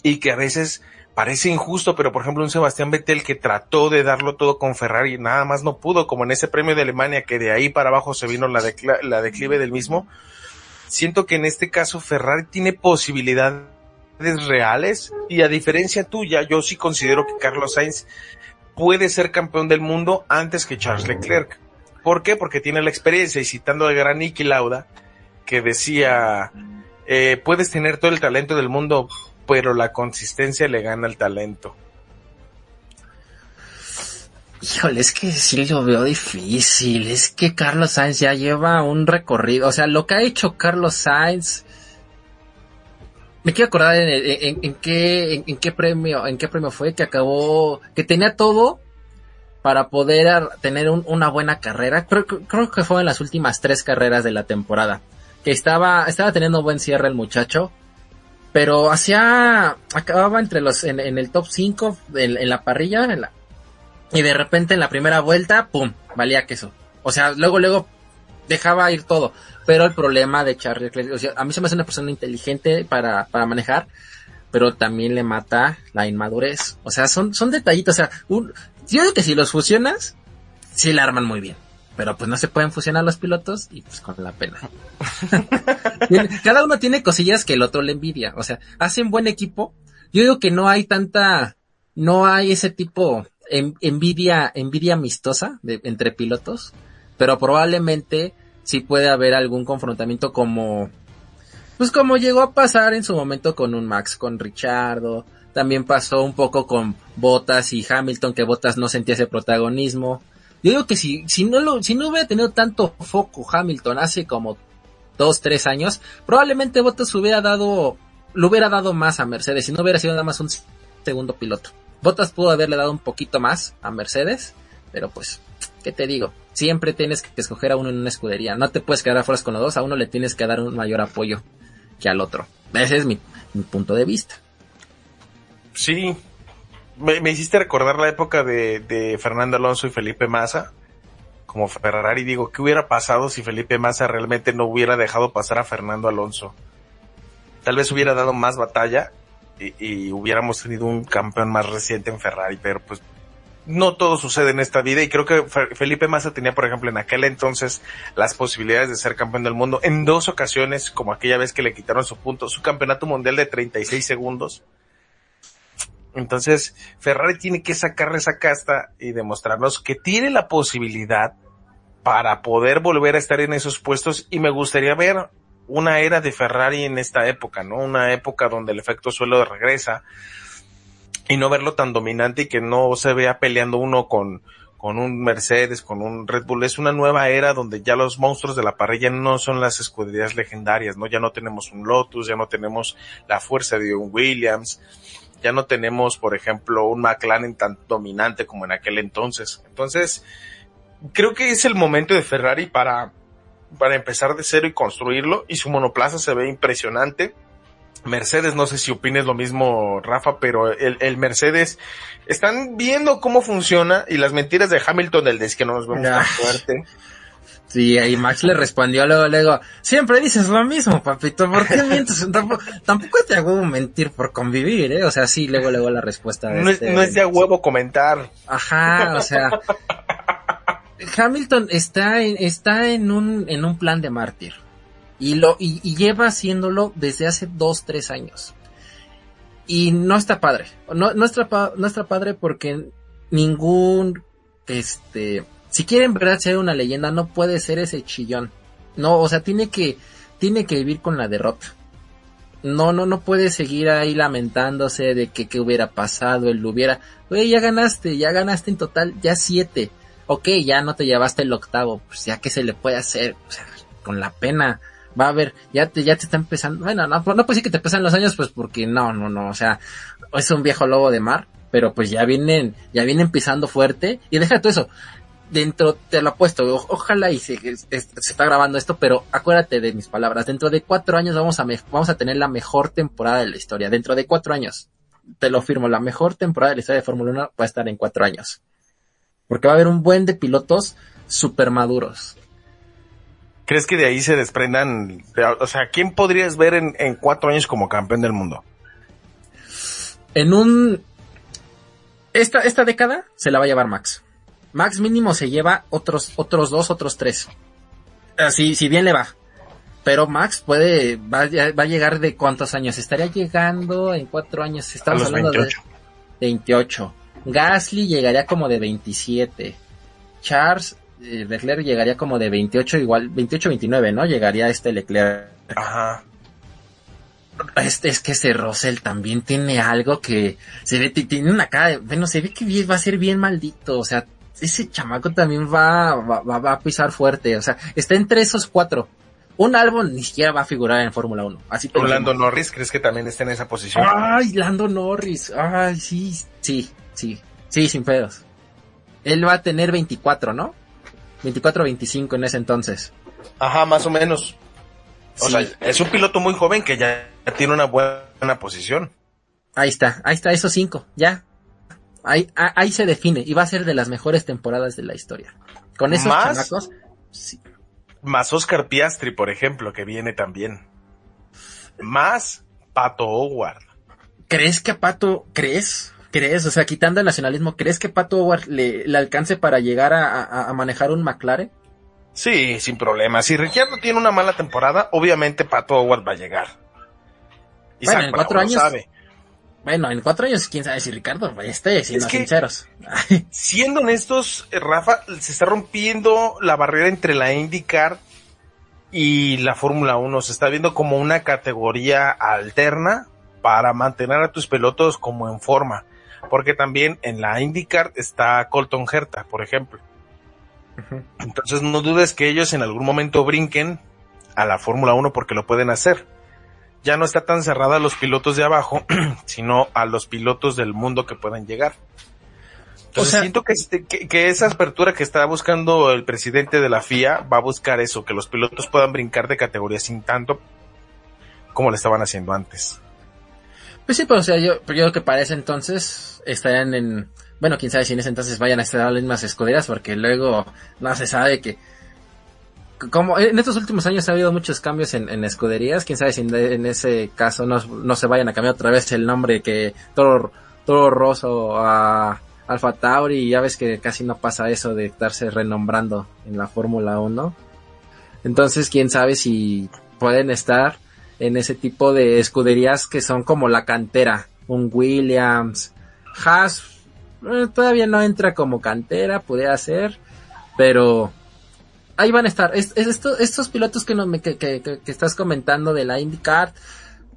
y que a veces parece injusto, pero por ejemplo un Sebastián Vettel que trató de darlo todo con Ferrari, nada más no pudo, como en ese premio de Alemania que de ahí para abajo se vino la, la declive del mismo. Siento que en este caso Ferrari tiene posibilidades reales y a diferencia tuya, yo sí considero que Carlos Sainz puede ser campeón del mundo antes que Charles Leclerc. ¿Por qué? Porque tiene la experiencia y citando al gran Niki Lauda que decía, eh, puedes tener todo el talento del mundo, pero la consistencia le gana al talento. Híjole, es que sí lo veo difícil. Es que Carlos Sainz ya lleva un recorrido. O sea, lo que ha hecho Carlos Sainz. Me quiero acordar en, qué, en, qué premio, en qué premio fue que acabó, que tenía todo para poder tener una buena carrera. Creo, creo que fue en las últimas tres carreras de la temporada. Que estaba, estaba teniendo buen cierre el muchacho. Pero hacía, acababa entre los, en, el top 5, en, en la parrilla, en la, y de repente en la primera vuelta, ¡pum! Valía queso. O sea, luego, luego dejaba ir todo. Pero el problema de Charlie o sea, a mí se me hace una persona inteligente para, para manejar, pero también le mata la inmadurez. O sea, son, son detallitos. O sea, un, yo digo que si los fusionas, sí la arman muy bien. Pero pues no se pueden fusionar los pilotos y pues con la pena. <laughs> Cada uno tiene cosillas que el otro le envidia. O sea, hacen buen equipo. Yo digo que no hay tanta, no hay ese tipo envidia, envidia amistosa de, entre pilotos, pero probablemente sí puede haber algún confrontamiento como, pues como llegó a pasar en su momento con un Max, con Richardo, también pasó un poco con Bottas y Hamilton, que Bottas no sentía ese protagonismo. Yo digo que si, si no lo, si no hubiera tenido tanto foco Hamilton hace como dos, tres años, probablemente Bottas hubiera dado, lo hubiera dado más a Mercedes, si no hubiera sido nada más un segundo piloto. Bottas pudo haberle dado un poquito más a Mercedes, pero pues, ¿qué te digo? Siempre tienes que escoger a uno en una escudería. No te puedes quedar afuera con los dos, a uno le tienes que dar un mayor apoyo que al otro. Ese es mi, punto de vista. Sí, me, hiciste recordar la época de, Fernando Alonso y Felipe Massa. Como Ferrari, digo, ¿qué hubiera pasado si Felipe Massa realmente no hubiera dejado pasar a Fernando Alonso? Tal vez hubiera dado más batalla y, hubiéramos tenido un campeón más reciente en Ferrari, pero pues no todo sucede en esta vida y creo que Felipe Massa tenía, por ejemplo, en aquel entonces las posibilidades de ser campeón del mundo en dos ocasiones, como aquella vez que le quitaron su punto, su campeonato mundial de 36 segundos. Entonces, Ferrari tiene que sacarle esa casta y demostrarnos que tiene la posibilidad para poder volver a estar en esos puestos y me gustaría ver una era de Ferrari en esta época, ¿no? Una época donde el efecto suelo regresa y no verlo tan dominante y que no se vea peleando uno con, con un Mercedes, con un Red Bull. Es una nueva era donde ya los monstruos de la parrilla no son las escuderías legendarias, ¿no? Ya no tenemos un Lotus, ya no tenemos la fuerza de un Williams, ya no tenemos, por ejemplo, un McLaren tan dominante como en aquel entonces. Entonces, creo que es el momento de Ferrari para para empezar de cero y construirlo y su monoplaza se ve impresionante. Mercedes, no sé si opines lo mismo, Rafa, pero el, el Mercedes están viendo cómo funciona y las mentiras de Hamilton del es que no nos vemos tan fuerte. Sí, y Max le respondió luego, luego, siempre dices lo mismo, papito, ¿por qué mientes? <laughs> tampoco, tampoco te hago mentir por convivir, ¿eh? O sea, sí, luego, luego la respuesta. no, es, este no es de huevo comentar. Ajá, o sea, <laughs> Hamilton está en, está en un, en un plan de mártir. Y lo, y, lleva haciéndolo desde hace dos, tres años. Y no está padre. No, no está, no está padre porque ningún, este, si quiere en verdad ser una leyenda, no puede ser ese chillón. No, o sea, tiene que, tiene que vivir con la derrota. No, no, no puede seguir ahí lamentándose de que qué hubiera pasado, él lo hubiera. Oye, ya ganaste, ya ganaste en total, ya siete ok, ya no te llevaste el octavo, pues ya que se le puede hacer, o sea, con la pena, va a ver, ya te, ya te está empezando, bueno, no, no puede decir que te pesan los años, pues porque no, no, no, o sea, es un viejo lobo de mar, pero pues ya vienen, ya vienen pisando fuerte, y deja todo eso, dentro, te lo apuesto, ojalá y se, se, está grabando esto, pero acuérdate de mis palabras, dentro de cuatro años vamos a, vamos a tener la mejor temporada de la historia, dentro de cuatro años, te lo firmo, la mejor temporada de la historia de Fórmula 1 va a estar en cuatro años. Porque va a haber un buen de pilotos super maduros. ¿Crees que de ahí se desprendan? O sea, ¿quién podrías ver en, cuatro años como campeón del mundo? En un... Esta, esta década se la va a llevar Max. Max mínimo se lleva otros, otros dos, otros tres. Así, si bien le va. pero Max puede, va, a- va a llegar de cuántos años, estaría llegando en cuatro años, estamos los hablando 28. de 28. Gasly llegaría como de 27. Charles eh, Leclerc llegaría como de 28, igual 28-29, ¿no? Llegaría este Leclerc. Ajá. Este es que ese Russell también tiene algo que se ve, ti- tiene una cara, de- bueno, se ve que va a ser bien maldito, o sea, ese chamaco también va, va, va- a pisar fuerte, o sea, está entre esos cuatro. Un álbum ni siquiera va a figurar en Fórmula 1, así ¿Con pensemos. Lando Norris crees que también está en esa posición? Ay, Lando Norris. Ay, sí, sí, sí. Sí, sin pedos. Él va a tener 24, ¿no? 24 25 en ese entonces. Ajá, más o menos. O Sí. sea, es un piloto muy joven que ya tiene una buena posición. Ahí está, ahí está, esos cinco, ya. Ahí, ahí se define y va a ser de las mejores temporadas de la historia. Con esos ¿Más? chamacos, sí. Más Oscar Piastri, por ejemplo, que viene también. Más Pato Howard. ¿Crees que a Pato, crees? ¿Crees? O sea, quitando el nacionalismo, ¿crees que Pato Howard le, le alcance para llegar a, a- a manejar un McLaren? Sí, sin problema. Si Ricciardo tiene una mala temporada, obviamente Pato Howard va a llegar. Bueno, Zach en cuatro años- sabe. Bueno, en cuatro años, quién sabe si Ricardo esté, siendo que- sinceros. <laughs> Siendo honestos, Rafa, se está rompiendo la barrera entre la IndyCar y la Fórmula 1. Se está viendo como una categoría alterna para mantener a tus pilotos como en forma. Porque también en la IndyCar está Colton Herta, por ejemplo. Entonces no dudes que ellos en algún momento brinquen a la Fórmula 1 porque lo pueden hacer. Ya no está tan cerrada a los pilotos de abajo, <clears throat> sino a los pilotos del mundo que puedan llegar. Entonces O sea- siento que, este- que, que esa apertura que está buscando el presidente de la FIA va a buscar eso, que los pilotos puedan brincar de categoría sin tanto como lo estaban haciendo antes. Pues sí, pero o sea, yo, yo creo que para ese entonces estarían en, bueno, quién sabe si en ese entonces vayan a estar las mismas escuderas, porque luego no se sabe que, como en estos últimos años ha habido muchos cambios en, escuderías, quién sabe si en, ese caso no, no se vayan a cambiar otra vez el nombre que Toro, Toro Rosso a Alfa Tauri, y ya ves que casi no pasa eso de estarse renombrando en la Fórmula 1. Entonces, quién sabe si pueden estar en ese tipo de escuderías que son como la cantera, un Williams, Haas, eh, todavía no entra como cantera, puede ser, pero ahí van a estar. Es- es esto- estos pilotos que, no que, que- que- estás comentando de la IndyCar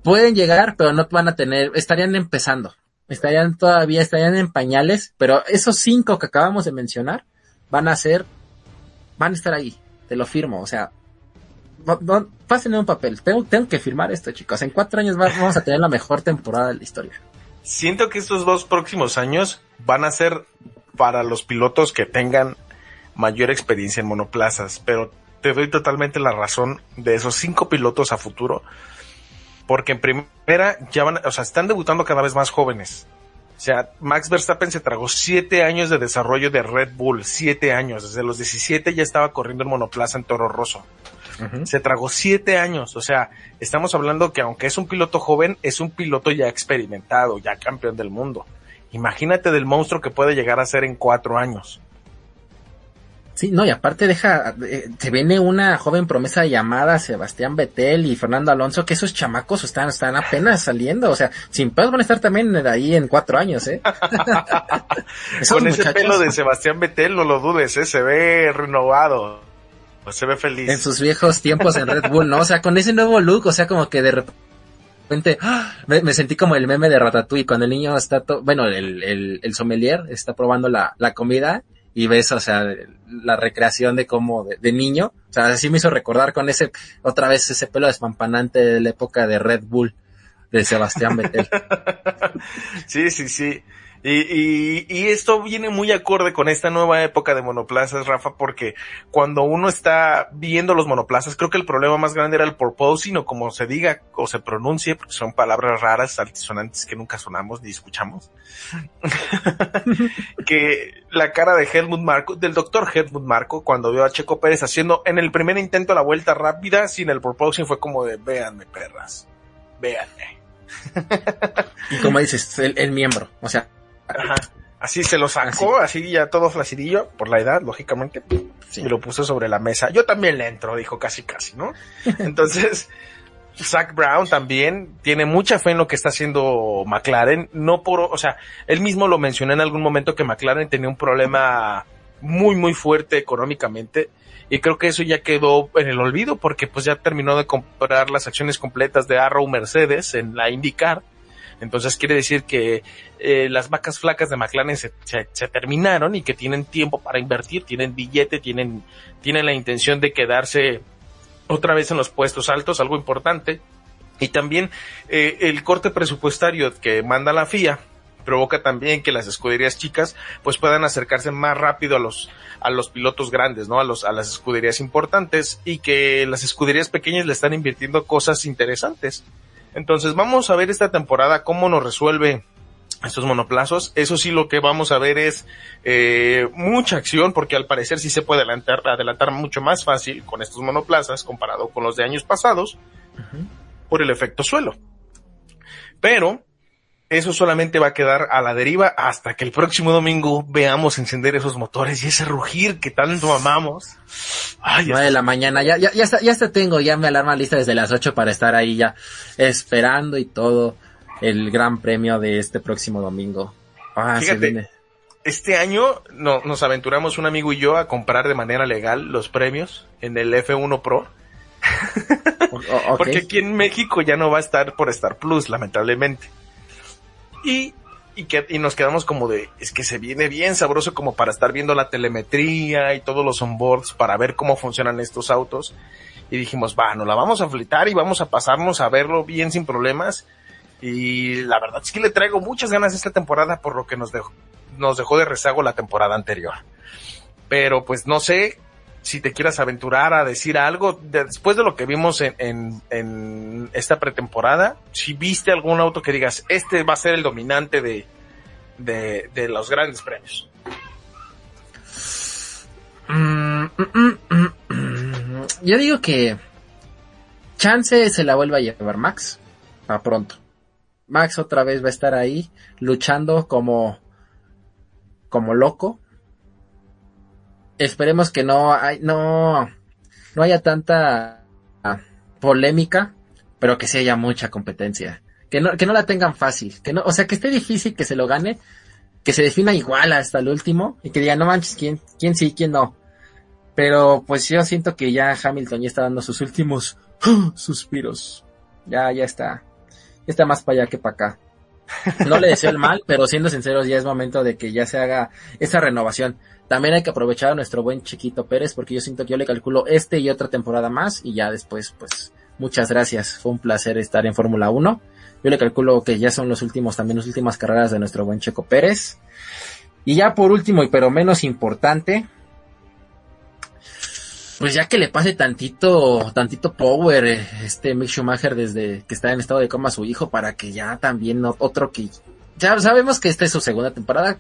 pueden llegar, pero no van a tener, estarían empezando, estarían todavía, estarían en pañales, pero esos cinco que acabamos de mencionar van a ser, van a estar ahí, te lo firmo, o sea, en un papel, tengo, tengo que firmar esto chicos, en cuatro años va- vamos a tener la mejor temporada de la historia. Siento que estos dos próximos años van a ser para los pilotos que tengan mayor experiencia en monoplazas, pero te doy totalmente la razón de esos cinco pilotos a futuro, porque en primera ya van, o sea, están debutando cada vez más jóvenes. O sea, Max Verstappen se tragó siete años de desarrollo de Red Bull, siete años, desde los 17 ya estaba corriendo en monoplaza en Toro Rosso se tragó siete años. O sea, estamos hablando que aunque es un piloto joven, es un piloto ya experimentado, ya campeón del mundo. Imagínate del monstruo que puede llegar a ser en cuatro años. Sí, no, y aparte deja, eh, se viene una joven promesa llamada Sebastián Vettel y Fernando Alonso, que esos chamacos están, están apenas saliendo, o sea, sin pedos van a estar también ahí en cuatro años, eh. <laughs> Con ese muchachos, pelo de Sebastián Vettel, no lo dudes, ¿eh? se ve renovado, se ve feliz. en sus viejos tiempos en Red Bull, ¿no? O sea, con ese nuevo look, o sea, como que de repente, ¡ah! me, me sentí como el meme de Ratatouille, cuando el niño está, to- bueno, el, el, el sommelier está probando la, la comida y ves, o sea, la recreación de cómo, de, de niño, o sea, así me hizo recordar con ese, otra vez ese pelo despampanante de la época de Red Bull, de Sebastián Vettel. <laughs> Sí, sí, sí. Y, y, y esto viene muy acorde con esta nueva época de monoplazas, Rafa, porque cuando uno está viendo los monoplazas, creo que el problema más grande era el porposing o como se diga o se pronuncie, porque son palabras raras, altisonantes que nunca sonamos ni escuchamos. <laughs> que la cara de Helmut Marco, del doctor Helmut Marco, cuando vio a Checo Pérez haciendo en el primer intento la vuelta rápida sin el porposing fue como de, véanme perras, véanme. Y como dices, el, el miembro, o sea, Ajá. Así se lo sacó, así, ya todo flacidillo, por la edad, lógicamente, Sí. y lo puso sobre la mesa. Yo también le entro, dijo casi casi, ¿no? <laughs> Entonces, Zach Brown también tiene mucha fe en lo que está haciendo McLaren, no por, o sea, él mismo lo mencionó en algún momento que McLaren tenía un problema muy, muy fuerte económicamente, y creo que eso ya quedó en el olvido porque pues ya terminó de comprar las acciones completas de Arrow Mercedes en la IndyCar. Entonces quiere decir que eh, las vacas flacas de McLaren se, terminaron y que tienen tiempo para invertir, tienen billete, tienen, tienen la intención de quedarse otra vez en los puestos altos, algo importante. Y también eh, el corte presupuestario que manda la FIA provoca también que las escuderías chicas pues puedan acercarse más rápido a los a los pilotos grandes, ¿no? A los a las escuderías importantes y que las escuderías pequeñas le están invirtiendo cosas interesantes. Entonces vamos a ver esta temporada cómo nos resuelve estos monoplazos. Eso sí, lo que vamos a ver es eh, mucha acción, porque al parecer sí se puede adelantar, adelantar mucho más fácil con estos monoplazas comparado con los de años pasados por el efecto suelo. Pero eso solamente va a quedar a la deriva hasta que el próximo domingo veamos encender esos motores y ese rugir que tanto amamos. Ay, 9 de la mañana, ya, ya, ya, está, ya está tengo ya mi alarma lista desde las 8 para estar ahí ya esperando y todo el gran premio de este próximo domingo. Ah, se Fíjate. viene. Este año no- nos aventuramos un amigo y yo a comprar de manera legal los premios en el F1 Pro. <laughs> O-. Porque aquí en México ya no va a estar por Star Plus, lamentablemente. Y, y, que, y nos quedamos como de, es que se viene bien sabroso como para estar viendo la telemetría y todos los onboards para ver cómo funcionan estos autos. Y dijimos, va, nos la vamos a flitar y vamos a pasarnos a verlo bien sin problemas. Y la verdad es que le traigo muchas ganas esta temporada por lo que nos dejó, nos dejó de rezago la temporada anterior. Pero pues no sé si te quieras aventurar a decir algo de- después de lo que vimos en, en, esta pretemporada. Si viste algún auto que digas, este va a ser el dominante de, de, los grandes premios. Mm, mm, mm. Yo digo que chance se la vuelva a llevar Max a pronto. Max otra vez va a estar ahí luchando como como loco. Esperemos que no hay, no no haya tanta ah, polémica, pero que sí haya mucha competencia. Que no, que no la tengan fácil, que no, o sea, que esté difícil que se lo gane, que se defina igual hasta el último y que diga, no manches, ¿quién, quién sí, quién no. Pero pues yo siento que ya Hamilton ya está dando sus últimos suspiros. Ya, ya está. Ya está más para allá que para acá. No le deseo el mal, pero siendo sinceros, ya es momento de que ya se haga esa renovación. También hay que aprovechar a nuestro buen Chiquito Pérez, porque yo siento que yo le calculo este y otra temporada más, y ya después, pues, muchas gracias. Fue un placer estar en Fórmula 1. Yo le calculo que ya son los últimos, también las últimas carreras de nuestro buen Checo Pérez. Y ya por último, y pero menos importante, pues ya que le pase tantito, tantito power, eh, este Mick Schumacher desde que está en estado de coma a su hijo, para que ya también no- otro que, ya sabemos que esta es su segunda temporada,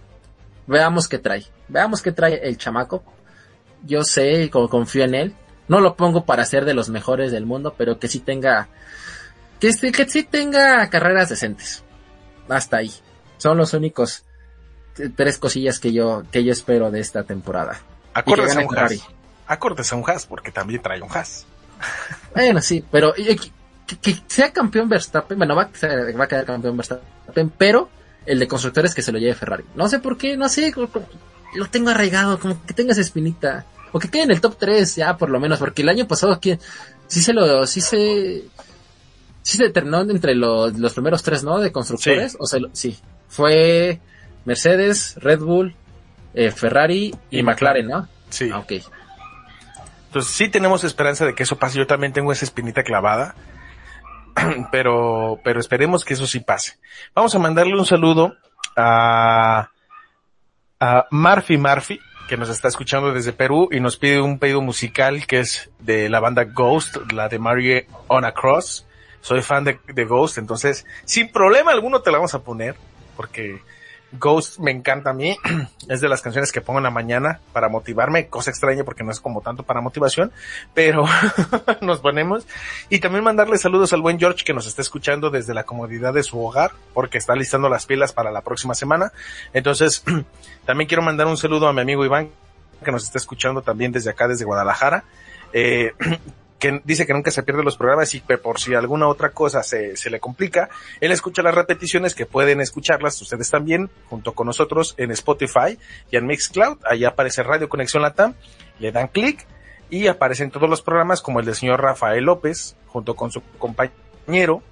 veamos qué trae, veamos qué trae el chamaco, yo sé y co- confío en él, no lo pongo para ser de los mejores del mundo, pero que sí tenga, que, este- que sí tenga carreras decentes, hasta ahí, son los únicos tres cosillas que yo, que yo espero de esta temporada. Acordes a un Ferrari. Haas. Acordes a un Haas, porque también trae un Haas. Bueno, sí, pero que, que sea campeón Verstappen, bueno, va a, ser- va a quedar campeón Verstappen, pero el de constructores que se lo lleve Ferrari. No sé por qué, no sé, lo tengo arraigado, como que tenga esa espinita. O que quede en el top 3, ya por lo menos, porque el año pasado que sí se lo, sí se, sí se terminó entre los, los primeros tres, ¿no? De constructores, Sí. o sea, lo- sí, fue Mercedes, Red Bull, eh, Ferrari y, Y McLaren, ¿no? Sí. Ah, ok. Entonces sí tenemos esperanza de que eso pase. Yo también tengo esa espinita clavada. <clears throat> pero, pero esperemos que eso sí pase. Vamos a mandarle un saludo a, a Murphy Murphy, que nos está escuchando desde Perú y nos pide un pedido musical que es de la banda Ghost, la de Marie on a Cross. Soy fan de, de Ghost, entonces sin problema alguno te la vamos a poner, porque Ghost me encanta a mí. <clears throat> Es de las canciones que pongo en la mañana para motivarme. Cosa extraña porque no es como tanto para motivación, pero <laughs> nos ponemos. Y también mandarle saludos al buen George que nos está escuchando desde la comodidad de su hogar porque está listando las pilas para la próxima semana. Entonces, <clears throat> también quiero mandar un saludo a mi amigo Iván que nos está escuchando también desde acá, desde Guadalajara. Eh, <clears throat> que dice que nunca se pierde los programas y por si alguna otra cosa se, se le complica, él escucha las repeticiones que pueden escucharlas ustedes también junto con nosotros en Spotify y en Mixcloud. Allá aparece Radio Conexión Latam, le dan clic y aparecen todos los programas como el del señor Rafael López junto con su compañero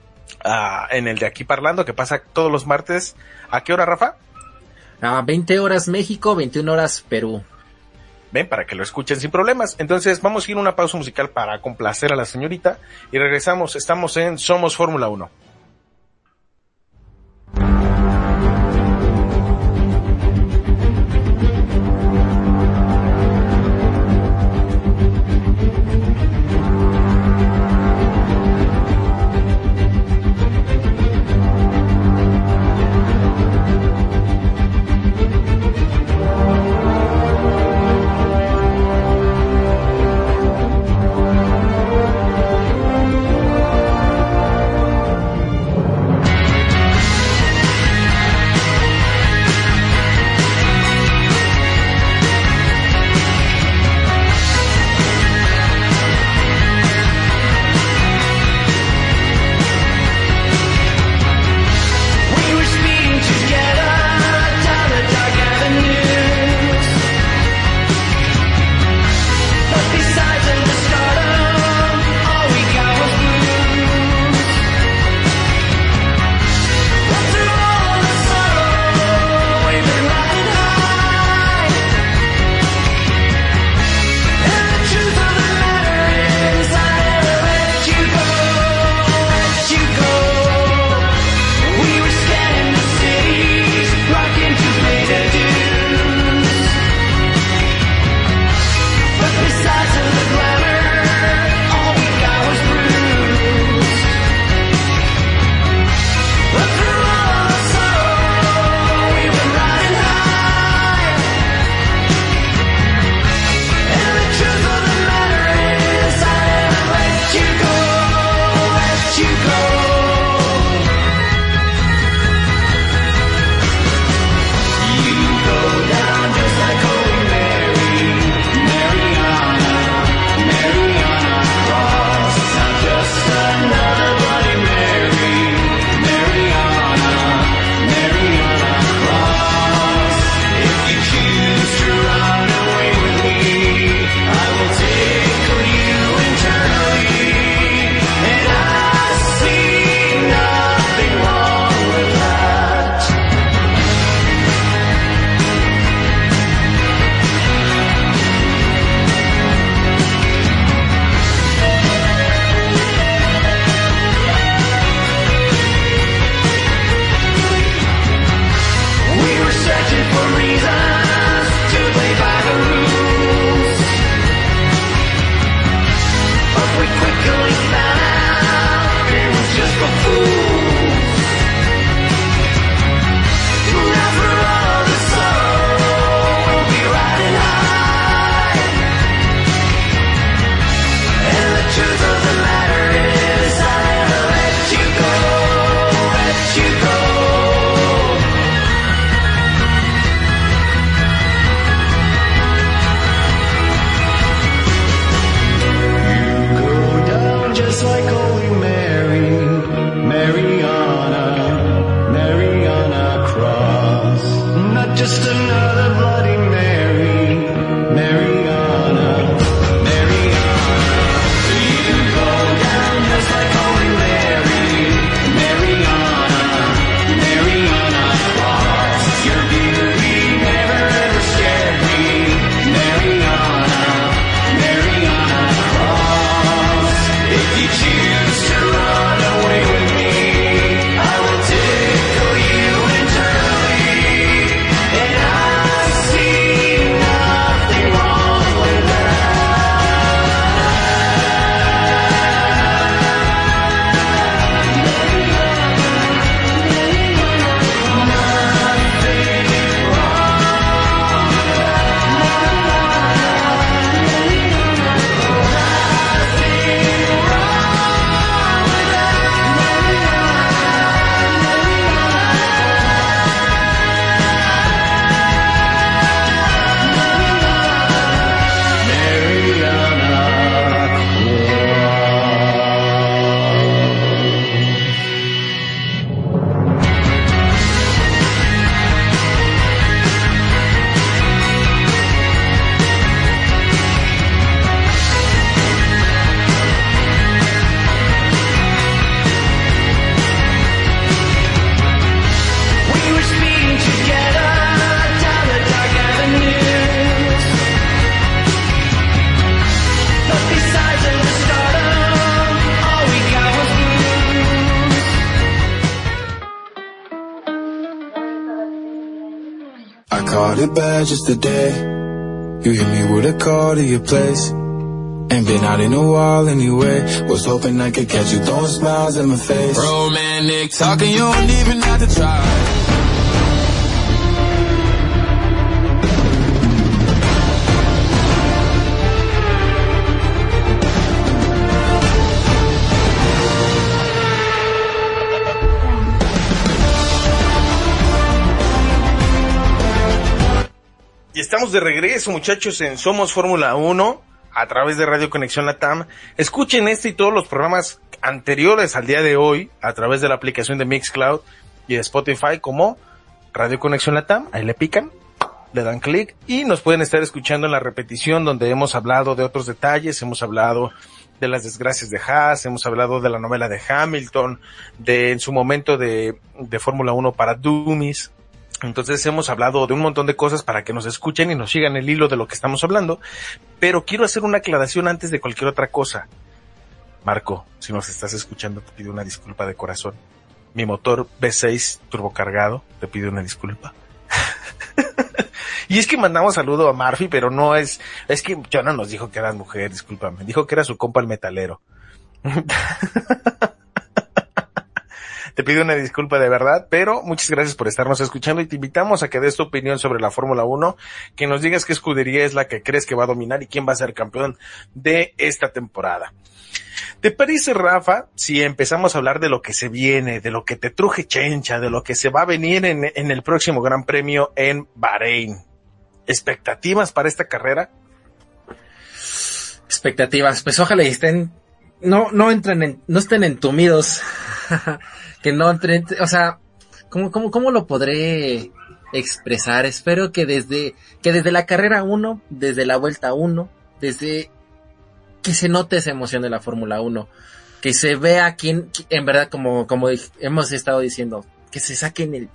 ah, en el de aquí parlando que pasa todos los martes. ¿A qué hora, Rafa? A 20 horas México, 21 horas Perú. Ven, para que lo escuchen sin problemas. Entonces vamos a ir a una pausa musical para complacer a la señorita y regresamos. Estamos en Somos Fórmula 1. Just today. You hit me with a call to your place. Ain't been out in a while anyway. Was hoping I could catch you throwing smiles in my face. Romantic talking, you don't even have to try. De regreso, muchachos, en Somos Fórmula 1 a través de Radio Conexión Latam. Escuchen este y todos los programas anteriores al día de hoy a través de la aplicación de Mixcloud y de Spotify como Radio Conexión Latam. Ahí le pican, le dan clic y nos pueden estar escuchando en la repetición donde hemos hablado de otros detalles, hemos hablado de las desgracias de Haas, hemos hablado de la novela de Hamilton, de en su momento de, de Fórmula 1 para Dummies, entonces hemos hablado de un montón de cosas para que nos escuchen y nos sigan el hilo de lo que estamos hablando, pero quiero hacer una aclaración antes de cualquier otra cosa. Marco, si nos estás escuchando, te pido una disculpa de corazón. Mi motor V6 turbocargado, te pido una disculpa. <laughs> y es que mandamos saludo a Murphy, pero no es, es que Jonah nos dijo que era mujer, discúlpame, dijo que era su compa el metalero. <laughs> Te pido una disculpa de verdad, pero muchas gracias por estarnos escuchando y te invitamos a que des tu opinión sobre la Fórmula 1, que nos digas qué escudería es la que crees que va a dominar y quién va a ser campeón de esta temporada. ¿Te parece, Rafa, si empezamos a hablar de lo que se viene, de lo que te truje chencha, de lo que se va a venir en, en el próximo Gran Premio en Bahrein? ¿Expectativas para esta carrera? Expectativas, pues ojalá y estén, no, no entren en, no estén entumidos. <laughs> que no entren, o sea, ¿cómo, cómo, cómo lo podré expresar? Espero que desde, que desde la carrera 1, desde la vuelta 1, desde que se note esa emoción de la Fórmula 1, que se vea quién, en verdad, como, como hemos estado diciendo, que se saquen el,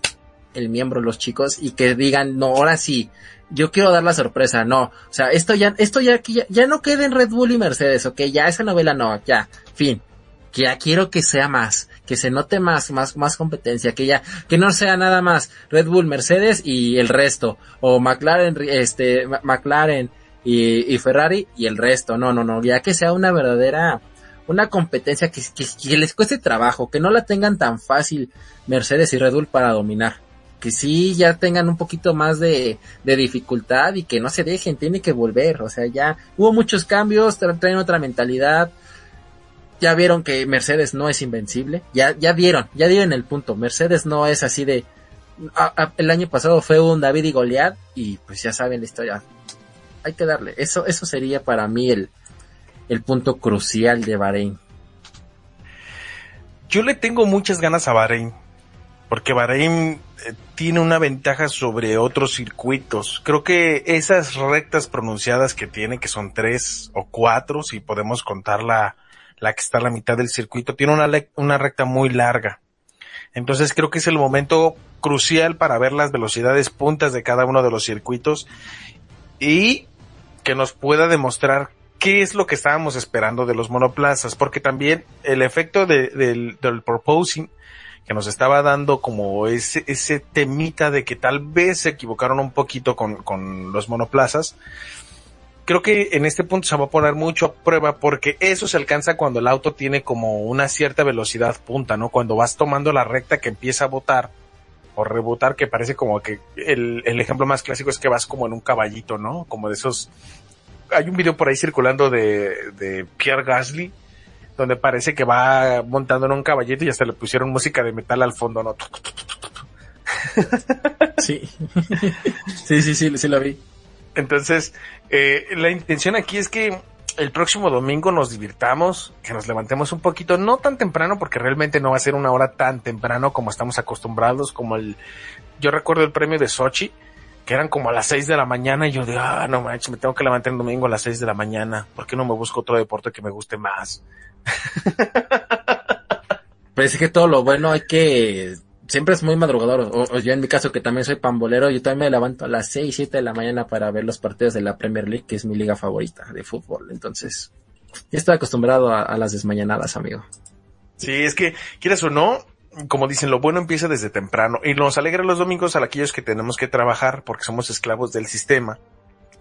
el miembro los chicos y que digan, no, ahora sí, yo quiero dar la sorpresa, no, o sea, esto ya, esto ya, ya, ya no quede en Red Bull y Mercedes, ok, ya esa novela no, ya, fin, que ya quiero que sea más, que se note más, más, más competencia, que ya, que no sea nada más Red Bull, Mercedes y el resto, o McLaren, este, McLaren y, Ferrari y el resto, no, no, no, ya que sea una verdadera, una competencia que, que, que les cueste trabajo, que no la tengan tan fácil Mercedes y Red Bull para dominar. Que sí ya tengan un poquito más de, de, dificultad y que no se dejen, tiene que volver, o sea, ya hubo muchos cambios, traen otra mentalidad, ya vieron que Mercedes no es invencible, ya, ya vieron, ya dieron el punto, Mercedes no es así de, el año pasado fue un David y Goliat y pues ya saben la historia, hay que darle, eso, eso sería para mí el, el punto crucial de Bahrein. Yo le tengo muchas ganas a Bahrein, porque Bahrein eh, tiene una ventaja sobre otros circuitos. Creo que esas rectas pronunciadas que tiene, que son tres o cuatro, si podemos contar la, la que está a la mitad del circuito, tiene una, una recta muy larga. Entonces creo que es el momento crucial para ver las velocidades puntas de cada uno de los circuitos y que nos pueda demostrar qué es lo que estábamos esperando de los monoplazas, porque también el efecto de, del, del proposing que nos estaba dando como ese, ese temita de que tal vez se equivocaron un poquito con, con los monoplazas, creo que en este punto se va a poner mucho a prueba porque eso se alcanza cuando el auto tiene como una cierta velocidad punta, ¿no? Cuando vas tomando la recta que empieza a botar o rebotar, que parece como que el, el ejemplo más clásico es que vas como en un caballito, ¿no? Como de esos... Hay un video por ahí circulando de, de Pierre Gasly, donde parece que va montando en un caballito y hasta le pusieron música de metal al fondo, ¿no? Sí. <laughs> sí, sí, sí, sí lo vi. Entonces, eh, la intención aquí es que el próximo domingo nos divirtamos, que nos levantemos un poquito, no tan temprano, porque realmente no va a ser una hora tan temprano como estamos acostumbrados, como el, yo recuerdo el premio de Sochi, que eran como a las 6 de la mañana y yo digo, ah, no manches, me tengo que levantar el domingo a las 6 de la mañana, ¿por qué no me busco otro deporte que me guste más? <laughs> Pues es que todo lo bueno hay que siempre es muy madrugador. O, yo en mi caso que también soy pambolero, yo también me levanto a las 6, 7 de la mañana para ver los partidos de la Premier League, que es mi liga favorita de fútbol. Entonces, ya estoy acostumbrado a, las desmañanadas, amigo. Sí, es que, quieras o no, como dicen, lo bueno empieza desde temprano y nos alegra los domingos a aquellos que tenemos que trabajar porque somos esclavos del sistema.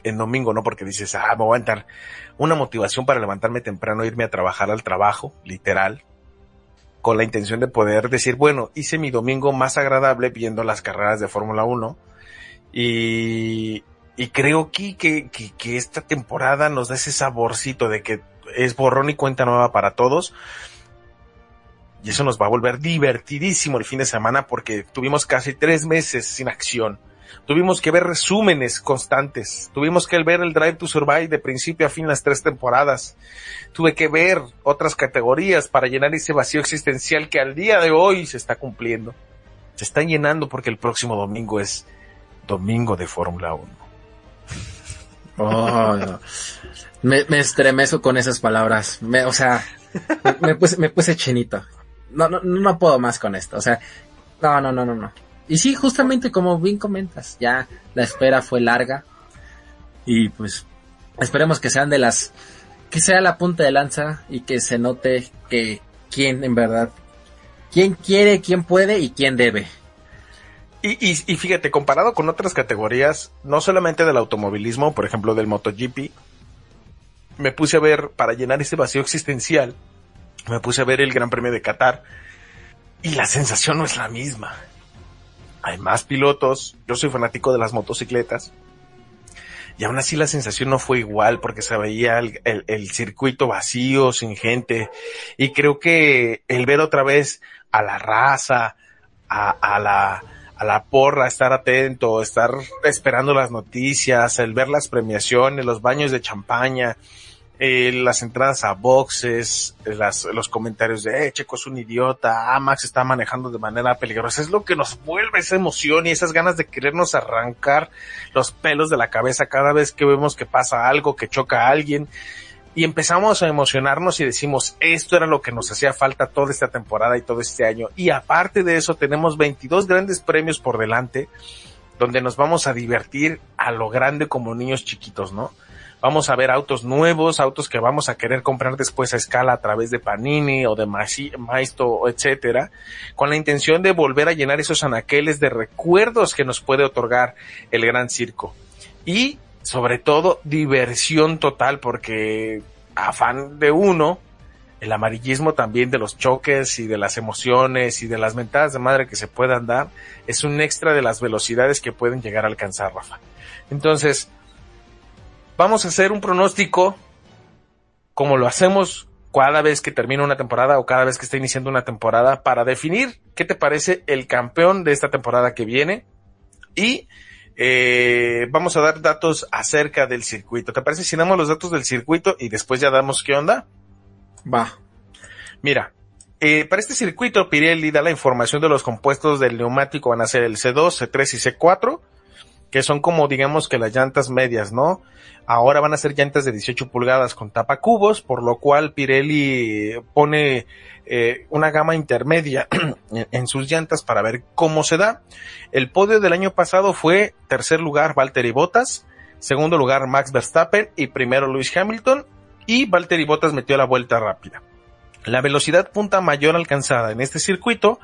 En domingo, no porque dices, ah, me voy a entrar una motivación para levantarme temprano, irme a trabajar al trabajo, literal, con la intención de poder decir, bueno, hice mi domingo más agradable viendo las carreras de Fórmula 1 y, y creo que, que, que, esta temporada nos da ese saborcito de que es borrón y cuenta nueva para todos. Y eso nos va a volver divertidísimo el fin de semana porque tuvimos casi tres meses sin acción. Tuvimos que ver resúmenes constantes. Tuvimos que ver el Drive to Survive de principio a fin las tres temporadas. Tuve que ver otras categorías para llenar ese vacío existencial que al día de hoy se está cumpliendo. Se está llenando porque el próximo domingo es domingo de Fórmula 1. <laughs> Oh, me, me estremezo con esas palabras. Me, o sea, me, puse, me puse chinito no, no, no puedo más con esto. O sea, no, no, no, no, no. Y sí, justamente como bien comentas, ya la espera fue larga. Y pues esperemos que sean de las, que sea la punta de lanza y que se note que quién en verdad, quién quiere, quién puede y quién debe. Y, y, y fíjate, comparado con otras categorías, no solamente del automovilismo, por ejemplo del MotoGP, me puse a ver para llenar ese vacío existencial me puse a ver el Gran Premio de Qatar y la sensación no es la misma. Hay más pilotos, yo soy fanático de las motocicletas y aún así la sensación no fue igual porque se veía el, circuito vacío, sin gente y creo que el ver otra vez a la raza, a, a la a la porra, estar atento, estar esperando las noticias, el ver las premiaciones, los baños de champaña, eh, las entradas a boxes, las, los comentarios de, eh, Checo es un idiota, ah, Max está manejando de manera peligrosa, es lo que nos vuelve esa emoción y esas ganas de querernos arrancar los pelos de la cabeza cada vez que vemos que pasa algo, que choca a alguien y empezamos a emocionarnos y decimos, esto era lo que nos hacía falta toda esta temporada y todo este año. Y aparte de eso, tenemos 22 grandes premios por delante, donde nos vamos a divertir a lo grande como niños chiquitos, ¿no? Vamos a ver autos nuevos, autos que vamos a querer comprar después a escala a través de Panini o de Maisto, etcétera, con la intención de volver a llenar esos anaqueles de recuerdos que nos puede otorgar el gran circo. Y sobre todo diversión total porque afán de uno, el amarillismo también de los choques y de las emociones y de las mentadas de madre que se puedan dar es un extra de las velocidades que pueden llegar a alcanzar Rafa. Entonces, vamos a hacer un pronóstico como lo hacemos cada vez que termina una temporada o cada vez que está iniciando una temporada para definir qué te parece el campeón de esta temporada que viene y eh, vamos a dar datos acerca del circuito. ¿Te parece si damos los datos del circuito y después ya damos qué onda? Va. Mira, eh, para este circuito Pirelli da la información de los compuestos del neumático van a ser el C2, C3 y C4 que son como digamos que las llantas medias, ¿no? Ahora van a ser llantas de 18 pulgadas con tapacubos, por lo cual Pirelli pone eh, una gama intermedia <clears throat> en sus llantas para ver cómo se da. El podio del año pasado fue tercer lugar Valtteri Bottas, segundo lugar Max Verstappen y primero Lewis Hamilton y Valtteri Bottas metió la vuelta rápida. La velocidad punta mayor alcanzada en este circuito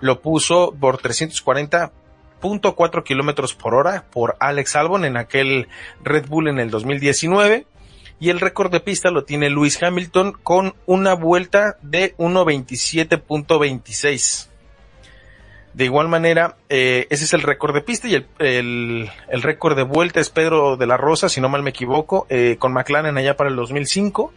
lo puso por 340 .4 kilómetros por hora por Alex Albon en aquel Red Bull en el 2019 y el récord de pista lo tiene Lewis Hamilton con una vuelta de 1.27.26. De igual manera, eh, ese es el récord de pista y el, el, el récord de vuelta es Pedro de la Rosa, si no mal me equivoco, eh, con McLaren allá para el 2005,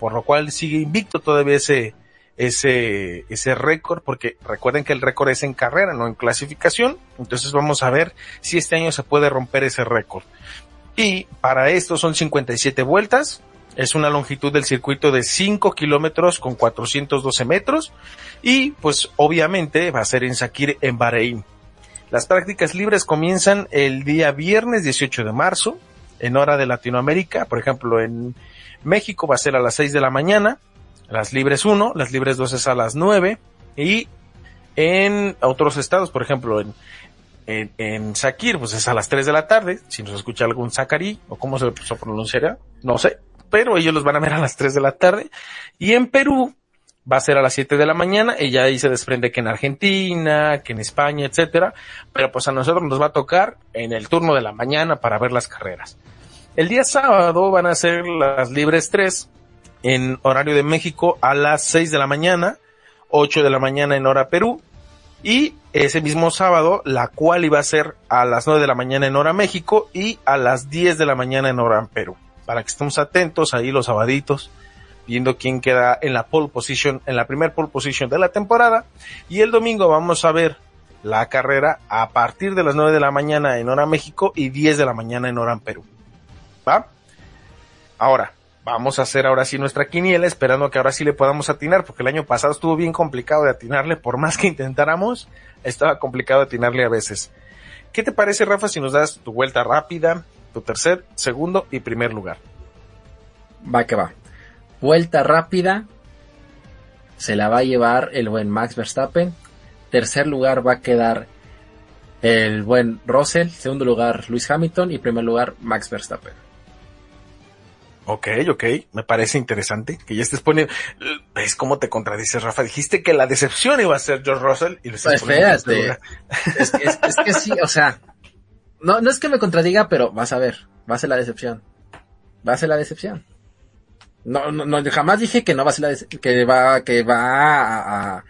por lo cual sigue invicto todavía ese, ese, ese récord, porque recuerden que el récord es en carrera, no en clasificación. Entonces vamos a ver si este año se puede romper ese récord. Y para esto son 57 vueltas. Es una longitud del circuito de 5 kilómetros con 412 metros. Y pues obviamente va a ser en Sakir en Bahrein. Las prácticas libres comienzan el día viernes 18 de marzo en hora de Latinoamérica. Por ejemplo, en México va a ser a las 6 de la mañana las libres 1, las libres 2 es a las 9 y en otros estados, por ejemplo, en, en, en Sakir, pues es a las 3 de la tarde, si nos escucha algún Sakari, o cómo se, pronunciará, no sé, pero ellos los van a ver a las 3 de la tarde. Y en Perú, va a ser a las 7 de la mañana y ya ahí se desprende que en Argentina, que en España, etcétera, pero pues a nosotros nos va a tocar en el turno de la mañana para ver las carreras. El día sábado van a ser las libres 3 en horario de México a las 6 de la mañana, 8 de la mañana en hora Perú y ese mismo sábado la cual iba a ser a las 9 de la mañana en hora México y a las 10 de la mañana en hora Perú. Para que estemos atentos ahí los sabaditos viendo quién queda en la pole position, en la primer pole position de la temporada. Y el domingo vamos a ver la carrera a partir de las 9 de la mañana en hora México y 10 de la mañana en hora Perú. ¿Va? Ahora, vamos a hacer ahora sí nuestra quiniela, esperando que ahora sí le podamos atinar, porque el año pasado estuvo bien complicado de atinarle, por más que intentáramos, estaba complicado atinarle a veces. ¿Qué te parece, Rafa, si nos das tu vuelta rápida, tu tercer, segundo y primer lugar? Va que va. Vuelta rápida. Se la va a llevar el buen Max Verstappen. Tercer lugar va a quedar el buen Russell. Segundo lugar Luis Hamilton. Y primer lugar Max Verstappen. Ok, ok, me parece interesante que ya estés poniendo. ¿Ves cómo te contradices, Rafa? Dijiste que la decepción iba a ser George Russell y lo estás pues espérate. Es que, es, es que sí, o sea, no, no es que me contradiga, pero vas a ver, va a ser la decepción. Va a ser la decepción. No, no, no, jamás dije que no va a ser la que va, que va a, a,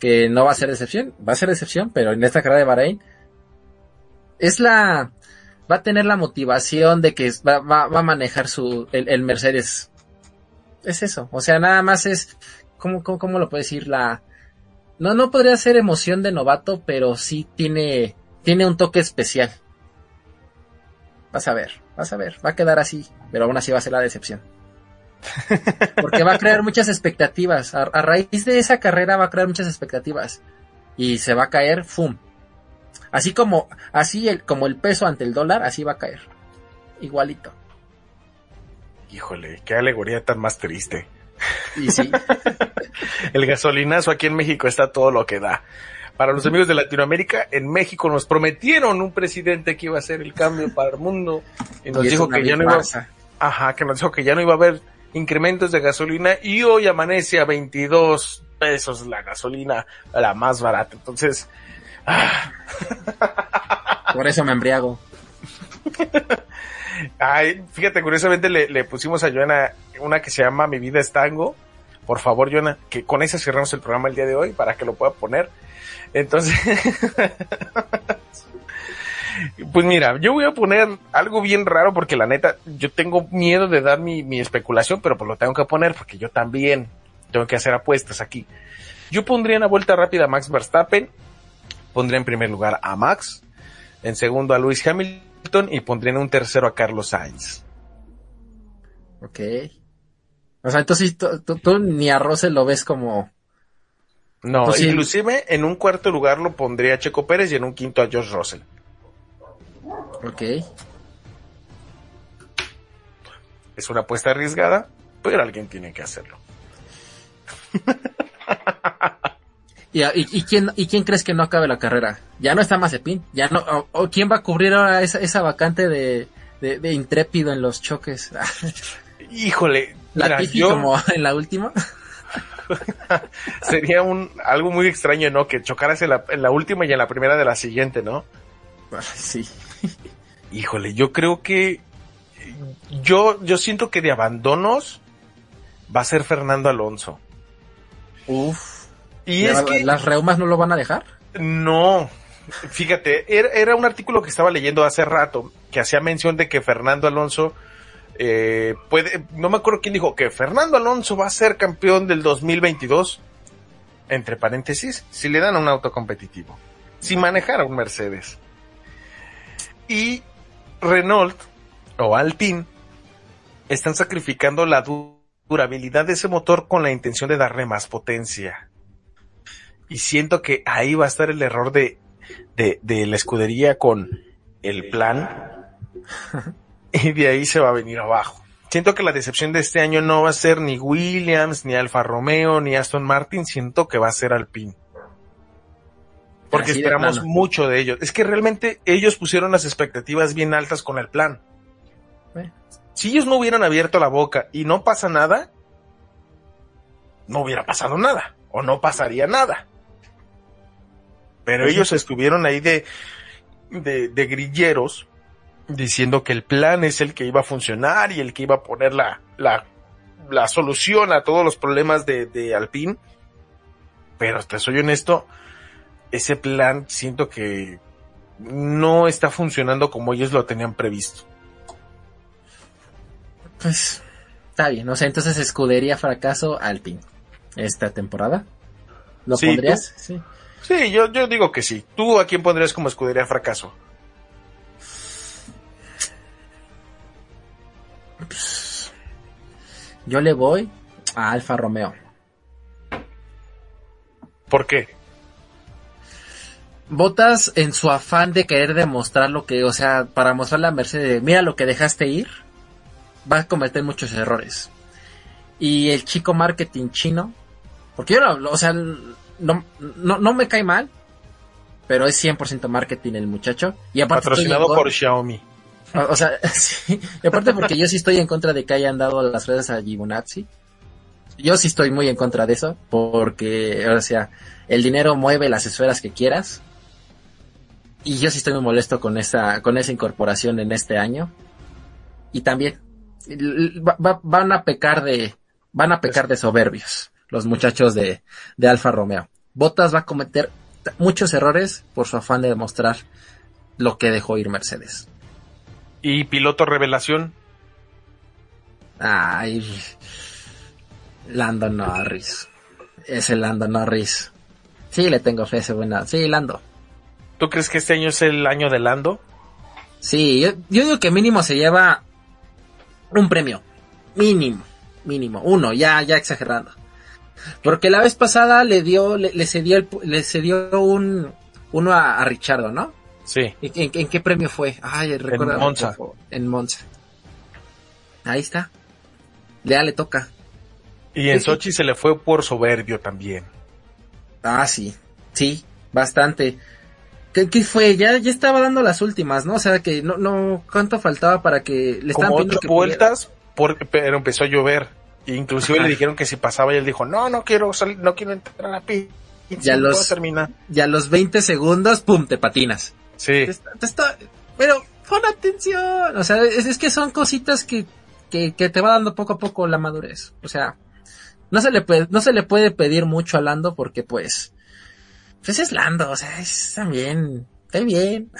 que no va a ser decepción, va a ser decepción, pero en esta carrera de Bahrein es la, va a tener la motivación de que va, va, va a manejar su, el, el, Mercedes. Es eso, o sea, nada más es, ¿cómo, cómo, cómo lo puedo decir? La, no, no podría ser emoción de novato, pero sí tiene, tiene un toque especial. Vas a ver, vas a ver, va a quedar así, pero aún así va a ser la decepción. <laughs> Porque va a crear muchas expectativas. A, a, raíz de esa carrera va a crear muchas expectativas. Y se va a caer, ¡fum! Así como, así el, como el peso ante el dólar, así va a caer. Igualito. Híjole, qué alegoría tan más triste. Y sí. <laughs> el gasolinazo aquí en México está todo lo que da. Para los amigos de Latinoamérica, en México nos prometieron un presidente que iba a hacer el cambio para el mundo y nos y dijo que ya no iba a, ajá, que nos dijo que ya no iba a haber incrementos de gasolina y hoy amanece a 22 pesos la gasolina, la más barata. Entonces. Por eso me embriago. Ay, fíjate, curiosamente le, le, pusimos a Joana una que se llama Mi vida es tango. Por favor, Joana, que con esa cerramos el programa el día de hoy para que lo pueda poner. Entonces, <laughs> Pues mira, yo voy a poner algo bien raro porque la neta, yo tengo miedo de dar mi, mi, especulación, pero pues lo tengo que poner porque yo también tengo que hacer apuestas aquí. Yo pondría en la vuelta rápida a Max Verstappen, pondría en primer lugar a Max, en segundo a Lewis Hamilton y pondría en un tercero a Carlos Sainz. Ok. O sea, entonces tú, tú, tú ni a Russell lo ves como... No, inclusive en un cuarto lugar lo pondría a Checo Pérez y en un quinto a George Russell. Ok. Es una apuesta arriesgada, pero alguien tiene que hacerlo. <laughs> ¿Y, y, y, quién, ¿Y quién crees que no acabe la carrera? Ya no está Mazepin. Ya no, o, o ¿Quién va a cubrir ahora esa, esa vacante de, de, de, intrépido en los choques? <laughs> Híjole. La mira, yo... como en la última. <laughs> Sería un algo muy extraño, ¿no? Que chocaras en la, en la última y en la primera de la siguiente, ¿no? Sí. Híjole, yo creo que yo yo siento que de abandonos va a ser Fernando Alonso. Uf. Y es que las reumas no lo van a dejar? No. Fíjate, era, era, un artículo que estaba leyendo hace rato que hacía mención de que Fernando Alonso eh, puede, no me acuerdo quién dijo que Fernando Alonso va a ser campeón del 2022. Entre paréntesis, si le dan un auto competitivo, si manejara un Mercedes. Y Renault o Alpine están sacrificando la durabilidad de ese motor con la intención de darle más potencia. Y siento que ahí va a estar el error de, de, de la escudería con el plan. <laughs> y de ahí se va a venir abajo. Siento que la decepción de este año no va a ser ni Williams, ni Alfa Romeo, ni Aston Martin, siento que va a ser Alpine porque Así esperamos mucho de ellos. Es que realmente ellos pusieron las expectativas bien altas con el plan. ¿Eh? Si ellos no hubieran abierto la boca y no pasa nada, no hubiera pasado nada o no pasaría nada. Pero ellos estuvieron ahí de, de, de grilleros diciendo que el plan es el que iba a funcionar y el que iba a poner la, la, la solución a todos los problemas de, de Alpine. Pero te soy honesto, ese plan siento que no está funcionando como ellos lo tenían previsto. Pues está bien, o sea, entonces escudería fracaso Alpine esta temporada. ¿Lo Sí, pondrías? Sí. Sí, yo, yo digo que sí. ¿Tú a quién pondrías como escudería fracaso? Yo le voy a Alfa Romeo. ¿Por qué? Botas en su afán de querer demostrar lo que, o sea, para mostrarle a Mercedes, mira lo que dejaste ir, va a cometer muchos errores. Y el chico marketing chino, porque yo no, o sea, no, no, no me cae mal, pero es 100% marketing el muchacho. Y aparte Patrocinado por Xiaomi. O, o sea, <laughs> sí. Y aparte porque yo sí estoy en contra de que hayan dado las redes a Gibonazzi. Yo sí estoy muy en contra de eso, porque, o sea, el dinero mueve las esferas que quieras. Y yo sí estoy muy molesto con esa, con esa incorporación en este año. Y también, l- va- va- van a pecar de, van a pecar de soberbios, los muchachos de, de Alfa Romeo. Bottas va a cometer muchos errores por su afán de demostrar lo que dejó ir Mercedes. Y piloto revelación. Ay, Lando Norris. Ese Lando Norris. Sí, le tengo fe a ese buena. Sí, Lando. ¿Tú crees que este año es el año de Lando? Sí, yo, yo digo que mínimo se lleva un premio. Mínimo, mínimo. Uno, ya, ya exagerando. Porque la vez pasada le dio, le, le cedió, el le cedió un, uno a, a Richardo, ¿no? Sí. ¿En, en- en qué premio fue? Ay, recuerda. Monza. En Monza. Ahí está. Ya le toca. Y en Sí, sí. Sochi se le fue por soberbio también. Ah, sí, sí, bastante. ¿Qué, qué fue? Ya, ya estaba dando las últimas, ¿no? O sea que no, no, ¿cuánto faltaba para que le estaban Como ocho que vueltas, por- pero empezó a llover. Inclusive Ajá. le dijeron que si pasaba y él dijo, no, no quiero salir, no quiero entrar a la pista. Ya no los- puedo terminar. Y a los 20 segundos, ¡pum! te patinas. Sí. Te está, te está- pero pon atención. O sea, es, es que son cositas que, que, que te va dando poco a poco la madurez. O sea, no se le puede, no se le puede pedir mucho a Lando porque pues, pues es Lando, o sea, es también, está bien.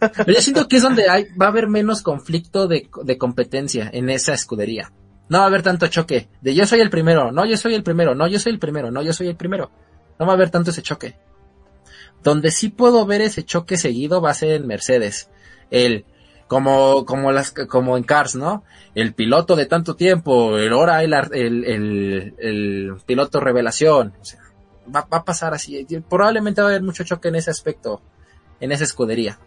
Pero <laughs> yo siento que es donde hay, va a haber menos conflicto de, de competencia en esa escudería. No va a haber tanto choque de yo soy el primero, no yo soy el primero, no yo soy el primero, no yo soy el primero. No va a haber tanto ese choque. Donde sí puedo ver ese choque seguido va a ser en Mercedes. El, como, como las, como en Cars, ¿no? El piloto de tanto tiempo, el ahora el, el, el, el piloto revelación. O sea, va, va a pasar así. Probablemente va a haber mucho choque en ese aspecto, en esa escudería.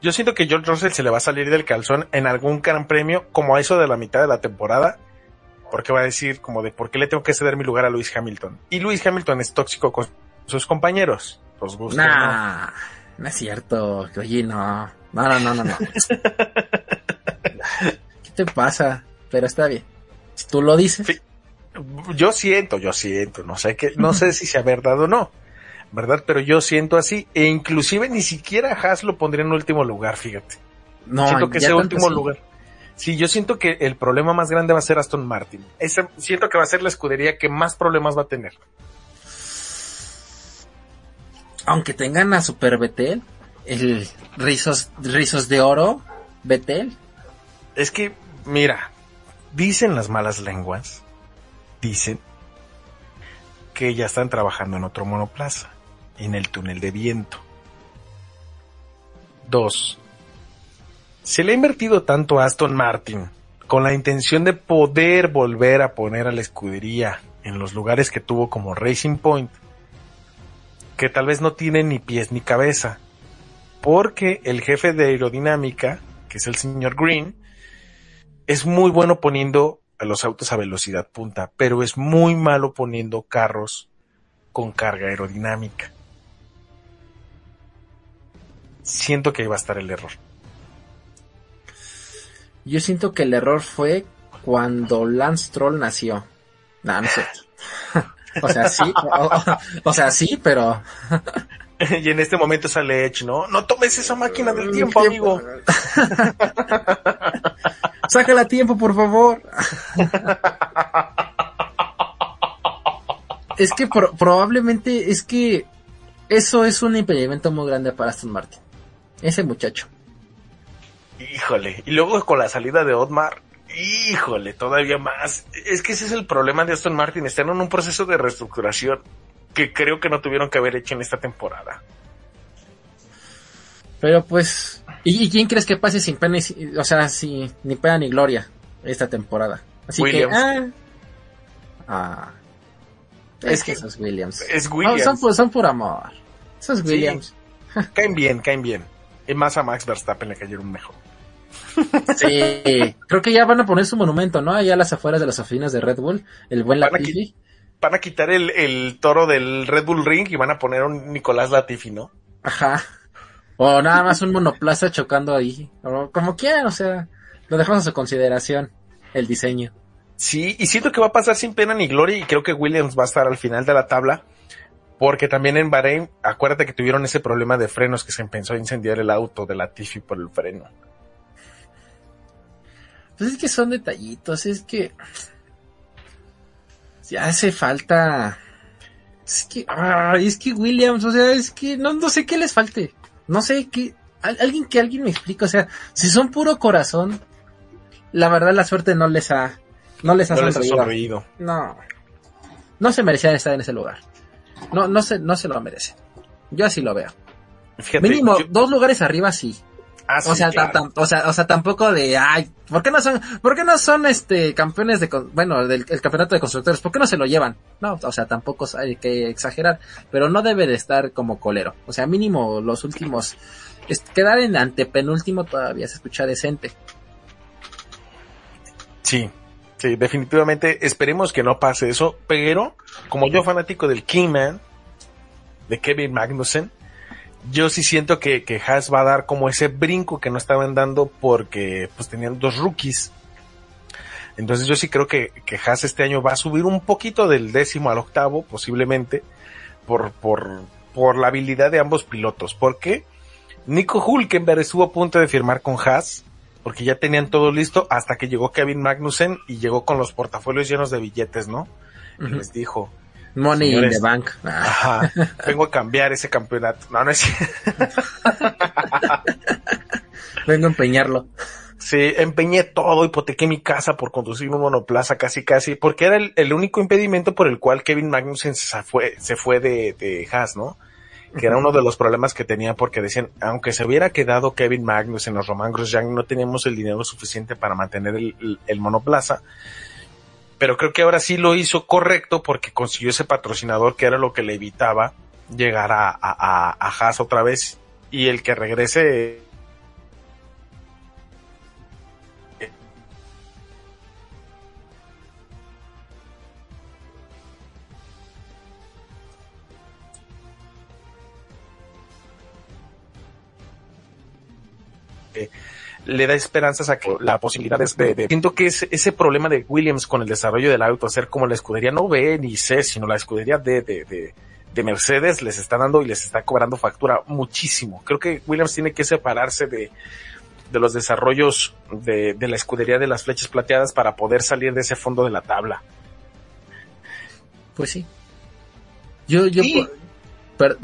Yo siento que George Russell se le va a salir del calzón en algún gran premio, como a eso de la mitad de la temporada, porque va a decir como de por qué le tengo que ceder mi lugar a Lewis Hamilton. Y Lewis Hamilton es tóxico con sus compañeros. Los. Nah, no es cierto. Oye, no. No, no, no, no, no. <laughs> ¿Qué te pasa? Pero está bien. Si tú lo dices. Sí. Yo siento, yo siento, no sé qué, no sé si sea verdad o no, ¿verdad? Pero yo siento así, e inclusive ni siquiera Haas lo pondría en último lugar, fíjate. No, siento que ese último sí. lugar. Sí, yo siento que el problema más grande va a ser Aston Martin. Ese, siento que va a ser la escudería que más problemas va a tener. Aunque tengan a Super Betel, el rizos, rizos de oro, Betel. Es que, mira, dicen las malas lenguas, dicen que ya están trabajando en otro monoplaza, en el túnel de viento. Dos, se le ha invertido tanto a Aston Martin con la intención de poder volver a poner a la escudería en los lugares que tuvo como Racing Point, que tal vez no tiene ni pies ni cabeza, porque el jefe de aerodinámica, que es el señor Green, es muy bueno poniendo a los autos a velocidad punta, pero es muy malo poniendo carros con carga aerodinámica. Siento que ahí va a estar el error. Yo siento que el error fue cuando Lance Troll nació. No, cierto. <laughs> o sea, sí, o- o sea, sí, pero... <laughs> y en este momento sale Edge, ¿no? No tomes esa máquina del tiempo, <laughs> amigo. Sácala a tiempo, por favor. es que pro- probablemente es que eso es un impedimento muy grande para Aston Martin. Ese muchacho. Híjole. Y luego con la salida de Otmar, híjole, todavía más. Es que ese es el problema de Aston Martin. Están en un proceso de reestructuración que creo que no tuvieron que haber hecho en esta temporada. Pero pues, ¿y, y quién crees que pase sin pena, y si- o sea, sin ni pena ni gloria esta temporada? Así Williams. que, ah, ah, es, que esos Williams. Es No, Williams. son, por- son por amor. Esos Sí. Williams. <laughs> Caen bien, caen bien. Y más a Max Verstappen le cayeron mejor. Sí, creo que ya van a poner su monumento, ¿no? Allá a las afueras de las oficinas de Red Bull, el buen Van a Latifi. Van a quitar el, el toro del Red Bull Ring y van a poner un Nicolás Latifi, ¿no? Ajá. O nada más un monoplaza chocando ahí. O como quieran, o sea, lo dejamos a su consideración, el diseño. Sí, y siento que va a pasar sin pena ni gloria y creo que Williams va a estar al final de la tabla. Porque también en Bahrein, acuérdate que tuvieron ese problema de frenos que se empezó a incendiar el auto de Latifi por el freno. Pues es que son detallitos, es que ya hace falta. Es que, ah, es que Williams, o sea, es que no, no sé qué les falte. No sé qué, al- alguien que alguien me explique, o sea, si son puro corazón, la verdad la suerte no les ha, no les ha No les ha sonreído. sonreído. No, no se merecían estar en ese lugar. No, no se, no se lo merecen. Yo así lo veo. Fíjate, Mínimo yo- dos lugares arriba sí. Ah, sí, O sea, claro. o sea, o sea, tampoco de, ay, ¿por qué no son, por qué no son este campeones de, bueno, del el campeonato de constructores? ¿Por qué no se lo llevan? No, o sea, tampoco hay que exagerar, pero no debe de estar como colero. O sea, mínimo los últimos, es- quedar en antepenúltimo todavía se escucha decente. Sí, sí, definitivamente esperemos que no pase eso, pero como yo fanático del Kingman, de Kevin Magnussen, yo sí siento que, que Haas va a dar como ese brinco que no estaban dando porque pues tenían dos rookies. Entonces yo sí creo que, que Haas este año va a subir un poquito del décimo al octavo, posiblemente, por, por, por la habilidad de ambos pilotos. Porque Nico Hulkenberg estuvo a punto de firmar con Haas, porque ya tenían todo listo hasta que llegó Kevin Magnussen y llegó con los portafolios llenos de billetes, ¿no? Y les dijo, Money in the bank. Ah, ajá, <laughs> vengo a cambiar ese campeonato. No, no es <laughs> vengo a empeñarlo. Sí, empeñé todo, hipotequé mi casa por conducir un monoplaza casi casi, porque era el, el único impedimento por el cual Kevin Magnussen se fue, se fue de, de Haas, ¿no? Que era uno de los problemas que tenía porque decían, aunque se hubiera quedado Kevin Magnussen o Roman Grosjean, no teníamos el dinero suficiente para mantener el, el- el monoplaza. Pero creo que ahora sí lo hizo correcto porque consiguió ese patrocinador que era lo que le evitaba llegar a, a, a, Haas otra vez. Y el que regrese le da esperanzas a que la posibilidad es de, de- siento que es ese problema de Williams con el desarrollo del auto, hacer como la escudería no B ni C, sino la escudería de, de, de Mercedes les está dando y les está cobrando factura muchísimo. Creo que Williams tiene que separarse de, de los desarrollos de, de la escudería de las flechas plateadas para poder salir de ese fondo de la tabla. Pues sí. Yo, yo, Y-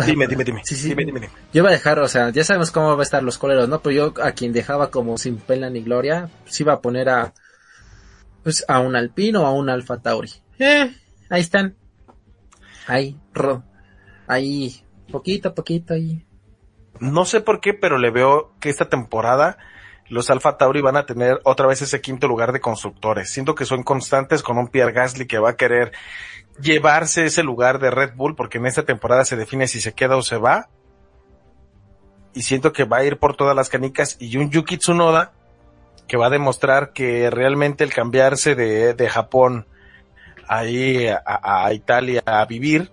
Dime, dime, dime. <laughs> Sí, sí. Dime, dime, dime. Yo iba a dejar, o sea, ya sabemos cómo va a estar los coleros, ¿no? Pero yo a quien dejaba como sin pena ni gloria, sí iba a poner a, pues, a un Alpino o a un Alfa Tauri. Eh, ahí están. Ahí, ro, ahí, poquito a poquito ahí. No sé por qué, pero le veo que esta temporada los Alfa Tauri van a tener otra vez ese quinto lugar de constructores. Siento que son constantes con un Pierre Gasly que va a querer llevarse ese lugar de Red Bull porque en esta temporada se define si se queda o se va. Y siento que va a ir por todas las canicas y un Yuki Tsunoda que va a demostrar que realmente el cambiarse de, de Japón ahí a, a Italia a vivir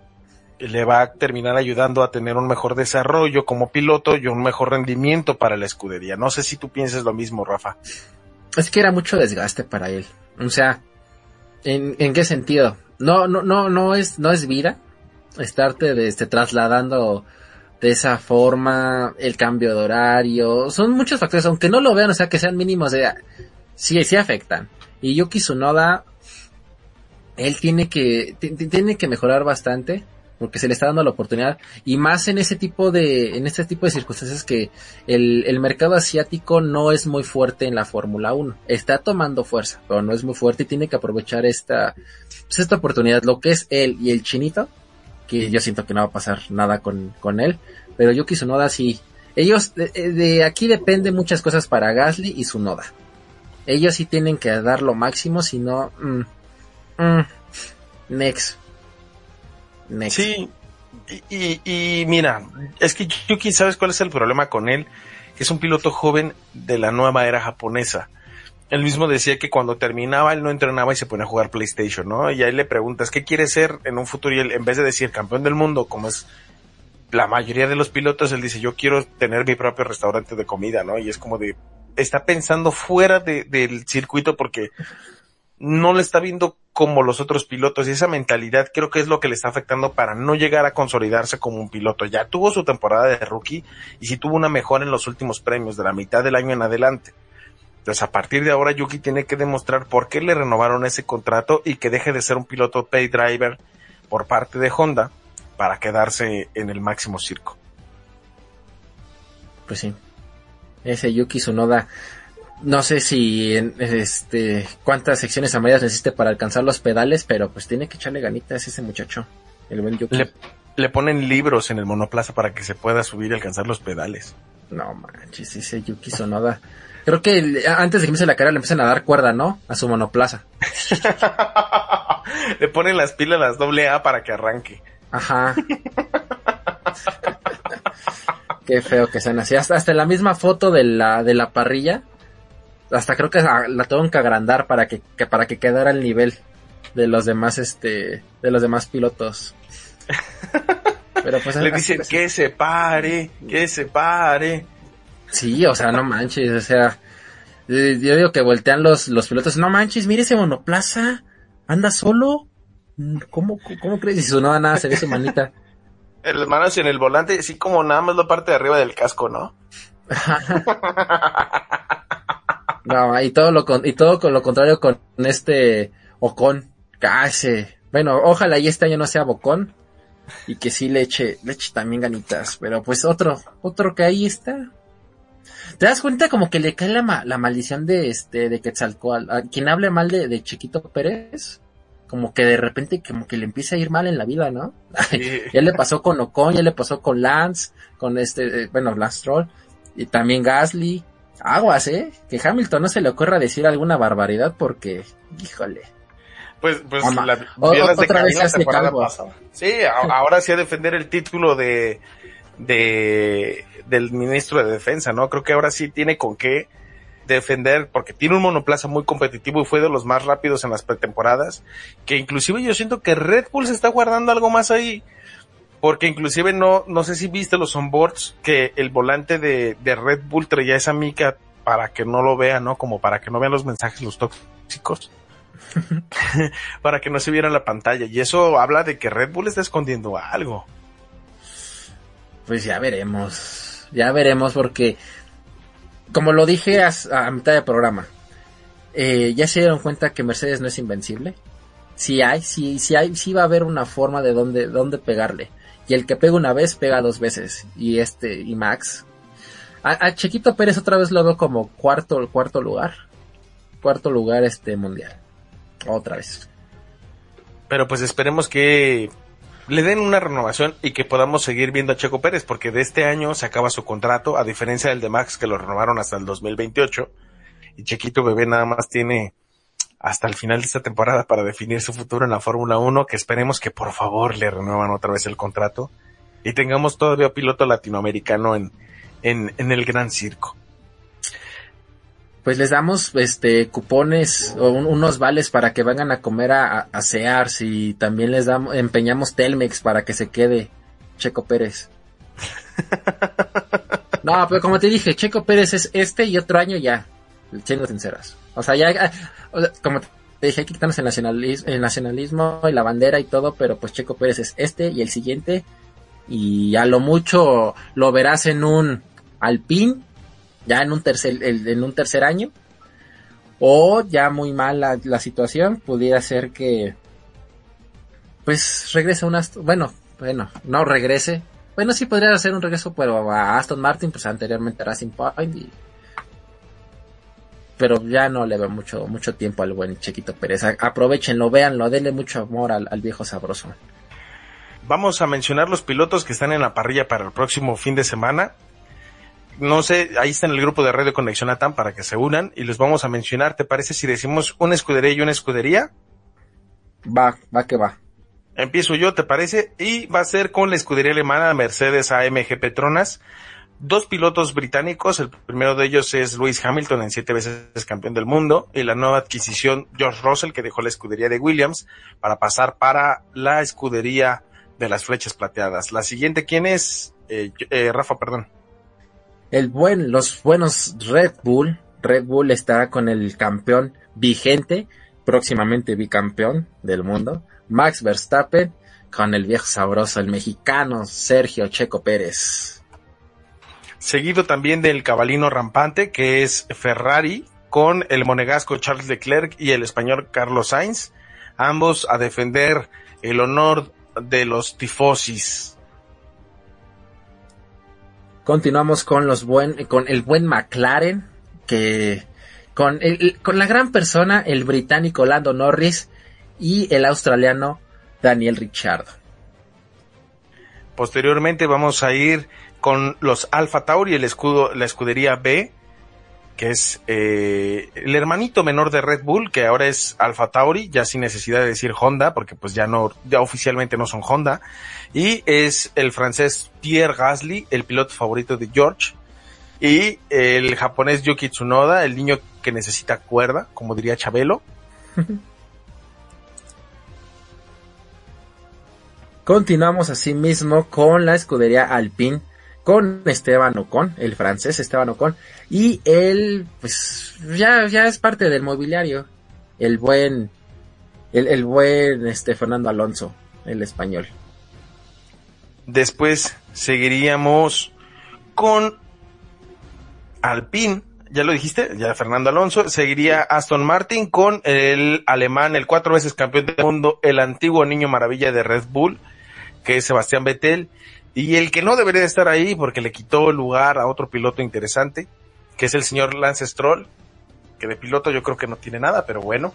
le va a terminar ayudando a tener un mejor desarrollo como piloto y un mejor rendimiento para la escudería. No sé si tú pienses lo mismo, Rafa. Es que era mucho desgaste para él. O sea, ¿en, en qué sentido? No, no, no, no es, no es vida estarte de, este, trasladando de esa forma, el cambio de horario, son muchos factores, aunque no lo vean, o sea, que sean mínimos, de, sí, sí afectan. Y Yuki Tsunoda, él tiene que, ti- ti- tiene que mejorar bastante, porque se le está dando la oportunidad, y más en ese tipo de, en este tipo de circunstancias que el, el mercado asiático no es muy fuerte en la Fórmula 1. Está tomando fuerza, pero no es muy fuerte y tiene que aprovechar esta, pues esta oportunidad, lo que es él y el chinito, que yo siento que no va a pasar nada con, con él, pero Yuki Tsunoda sí. Ellos, de, de aquí depende muchas cosas para Gasly y Tsunoda. Ellos sí tienen que dar lo máximo, si no, mm, mm, next. Sí, y, y- mira, es que Yuki, ¿sabes cuál es el problema con él? Que es un piloto joven de la nueva era japonesa. Él mismo decía que cuando terminaba él no entrenaba y se ponía a jugar PlayStation, ¿no? Y ahí le preguntas, ¿qué quiere ser en un futuro? Y él, en vez de decir campeón del mundo, como es la mayoría de los pilotos, él dice, yo quiero tener mi propio restaurante de comida, ¿no? Y es como de, está pensando fuera de- del circuito porque no le está viendo como los otros pilotos y esa mentalidad creo que es lo que le está afectando para no llegar a consolidarse como un piloto. Ya tuvo su temporada de rookie y sí tuvo una mejora en los últimos premios de la mitad del año en adelante. Entonces a partir de ahora Yuki tiene que demostrar por qué le renovaron ese contrato y que deje de ser un piloto pay driver por parte de Honda para quedarse en el máximo circo. Pues sí. Ese Yuki Tsunoda. No sé si en, este cuántas secciones amarillas necesite para alcanzar los pedales, pero pues tiene que echarle ganitas ese muchacho. El buen Yuki. Le, le ponen libros en el monoplaza para que se pueda subir y alcanzar los pedales. No manches, ese Yuki Tsunoda. Creo que el- antes de que empiece la carrera le empiezan a dar cuerda, ¿no? A su monoplaza. <laughs> le ponen las pilas las doble A para que arranque. Ajá. Qué feo que sean así. Hasta, hasta la misma foto de la, de la parrilla. Hasta creo que la, la tuvieron que agrandar para que, que- para que quedara al nivel de los demás, este, de los demás pilotos. <laughs> Pero pues Le dicen así- que se pare, que se pare. Sí, o sea, no manches, o sea, yo digo que voltean los, los pilotos, no manches, mire ese monoplaza, anda solo, Mm, ¿cómo, cómo, crees? Y su no nada, se ve su manita. <laughs> Las manos en el volante, así como nada más la parte de arriba del casco, ¿no? <laughs> No, y todo lo con, y todo con lo contrario con este Ocon, casi. Bueno, ojalá y este año no sea Bocón y que sí le eche, le eche también ganitas, pero pues otro, otro que ahí está. ¿Te das cuenta como que le cae la, ma- la maldición de este, de Quetzalcoatl? A quien hable mal de, de Chiquito Pérez, como que de repente como que le empieza a ir mal en la vida, ¿no? Sí. <laughs> ya le pasó con Ocon, ya le pasó con Lance, con este, eh, bueno, Lance Stroll, y también Gasly. Aguas, eh, que Hamilton no se le ocurra decir alguna barbaridad porque, híjole. Pues, pues, Ama- la, o- vieras de otra vez hace temporada pasada. Sí, a- <laughs> ahora sí a defender el título de, de, del ministro de defensa, ¿no? Creo que ahora sí tiene con qué defender, porque tiene un monoplaza muy competitivo y fue de los más rápidos en las pretemporadas, que inclusive yo siento que Red Bull se está guardando algo más ahí, porque inclusive no, no sé si viste los onboards, que el volante de, de Red Bull traía esa mica para que no lo vean, ¿no? Como para que no vean los mensajes, los tóxicos. <laughs> <laughs> para que no se viera en la pantalla. Y eso habla de que Red Bull está escondiendo algo. Pues ya veremos, ya veremos porque, como lo dije a, a mitad del programa, eh, ya se dieron cuenta que Mercedes no es invencible. Si hay, si, si hay, sí va a haber una forma de dónde, dónde pegarle. Y el que pega una vez, pega dos veces. Y este, y Max. A, Chiquito Pérez otra vez lo veo como cuarto, cuarto lugar. Cuarto lugar este mundial. Otra vez. Pero pues esperemos que le den una renovación y que podamos seguir viendo a Checo Pérez, porque de este año se acaba su contrato, a diferencia del de Max que lo renovaron hasta el 2028. Y Chequito Bebé nada más tiene hasta el final de esta temporada para definir su futuro en la Fórmula 1, que esperemos que por favor le renuevan otra vez el contrato y tengamos todavía piloto latinoamericano en, en, en el gran circo. Pues les damos este cupones o un- unos vales para que vengan a comer a, a, a Sears y también les damos, empeñamos Telmex para que se quede Checo Pérez. <laughs> No, pero como te dije, Checo Pérez es este y otro año ya, siendo sinceras. O sea, ya, ah, como te dije, hay que quitarnos el nacionalismo, y la bandera y todo, pero pues Checo Pérez es este y el siguiente. Y a lo mucho lo verás en un Alpine, ya en un tercer, en un tercer año. O ya muy mal la, situación, pudiera ser que pues regrese un Aston, bueno, bueno, no regrese. Bueno, sí podría hacer un regreso, pero a Aston Martin, pues anteriormente a Racing Point y pero ya no le veo mucho mucho tiempo al buen Chequito Pérez. Aprovechenlo, véanlo, denle mucho amor al, al viejo sabroso. Vamos a mencionar los pilotos que están en la parrilla para el próximo fin de semana. No sé, ahí está en el grupo de Radio Conexión Atam para que se unan y les vamos a mencionar. ¿Te parece si decimos una escudería y una escudería? Va, va que va. Empiezo yo, ¿te parece? Y va a ser con la escudería alemana Mercedes AMG Petronas. Dos pilotos británicos, el primero de ellos es Lewis Hamilton, en siete veces campeón del mundo, y la nueva adquisición George Russell, que dejó la escudería de Williams para pasar para la escudería de las flechas plateadas. La siguiente, ¿quién es? Eh, eh, Rafa, perdón. El buen, los buenos Red Bull, Red Bull está con el campeón vigente, próximamente bicampeón del mundo, Max Verstappen, con el viejo sabroso, el mexicano Sergio Checo Pérez. Seguido también del cabalino rampante, que es Ferrari, con el monegasco Charles Leclerc y el español Carlos Sainz, ambos a defender el honor de los tifosis. Continuamos con los buen, con el buen McLaren, que con el, con la gran persona, el británico Lando Norris y el australiano Daniel Ricciardo. Posteriormente vamos a ir con los Alfa Tauri, el escudo, la escudería B, que es eh, el hermanito menor de Red Bull, que ahora es Alfa Tauri, ya sin necesidad de decir Honda, porque pues ya no, ya oficialmente no son Honda, y es el francés Pierre Gasly, el piloto favorito de George, y el japonés Yuki Tsunoda, el niño que necesita cuerda, como diría Chabelo. <laughs> Continuamos asimismo con la escudería Alpine, con Esteban Ocon, el francés Esteban Ocon, y él, pues, ya, ya es parte del mobiliario, el buen, el, el buen, este, Fernando Alonso, el español. Después seguiríamos con Alpine, ya lo dijiste, ya Fernando Alonso, seguiría Aston Martin con el alemán, el cuatro veces campeón del mundo, el antiguo niño maravilla de Red Bull, que es Sebastián Vettel, y el que no debería de estar ahí porque le quitó lugar a otro piloto interesante, que es el señor Lance Stroll, que de piloto yo creo que no tiene nada, pero bueno.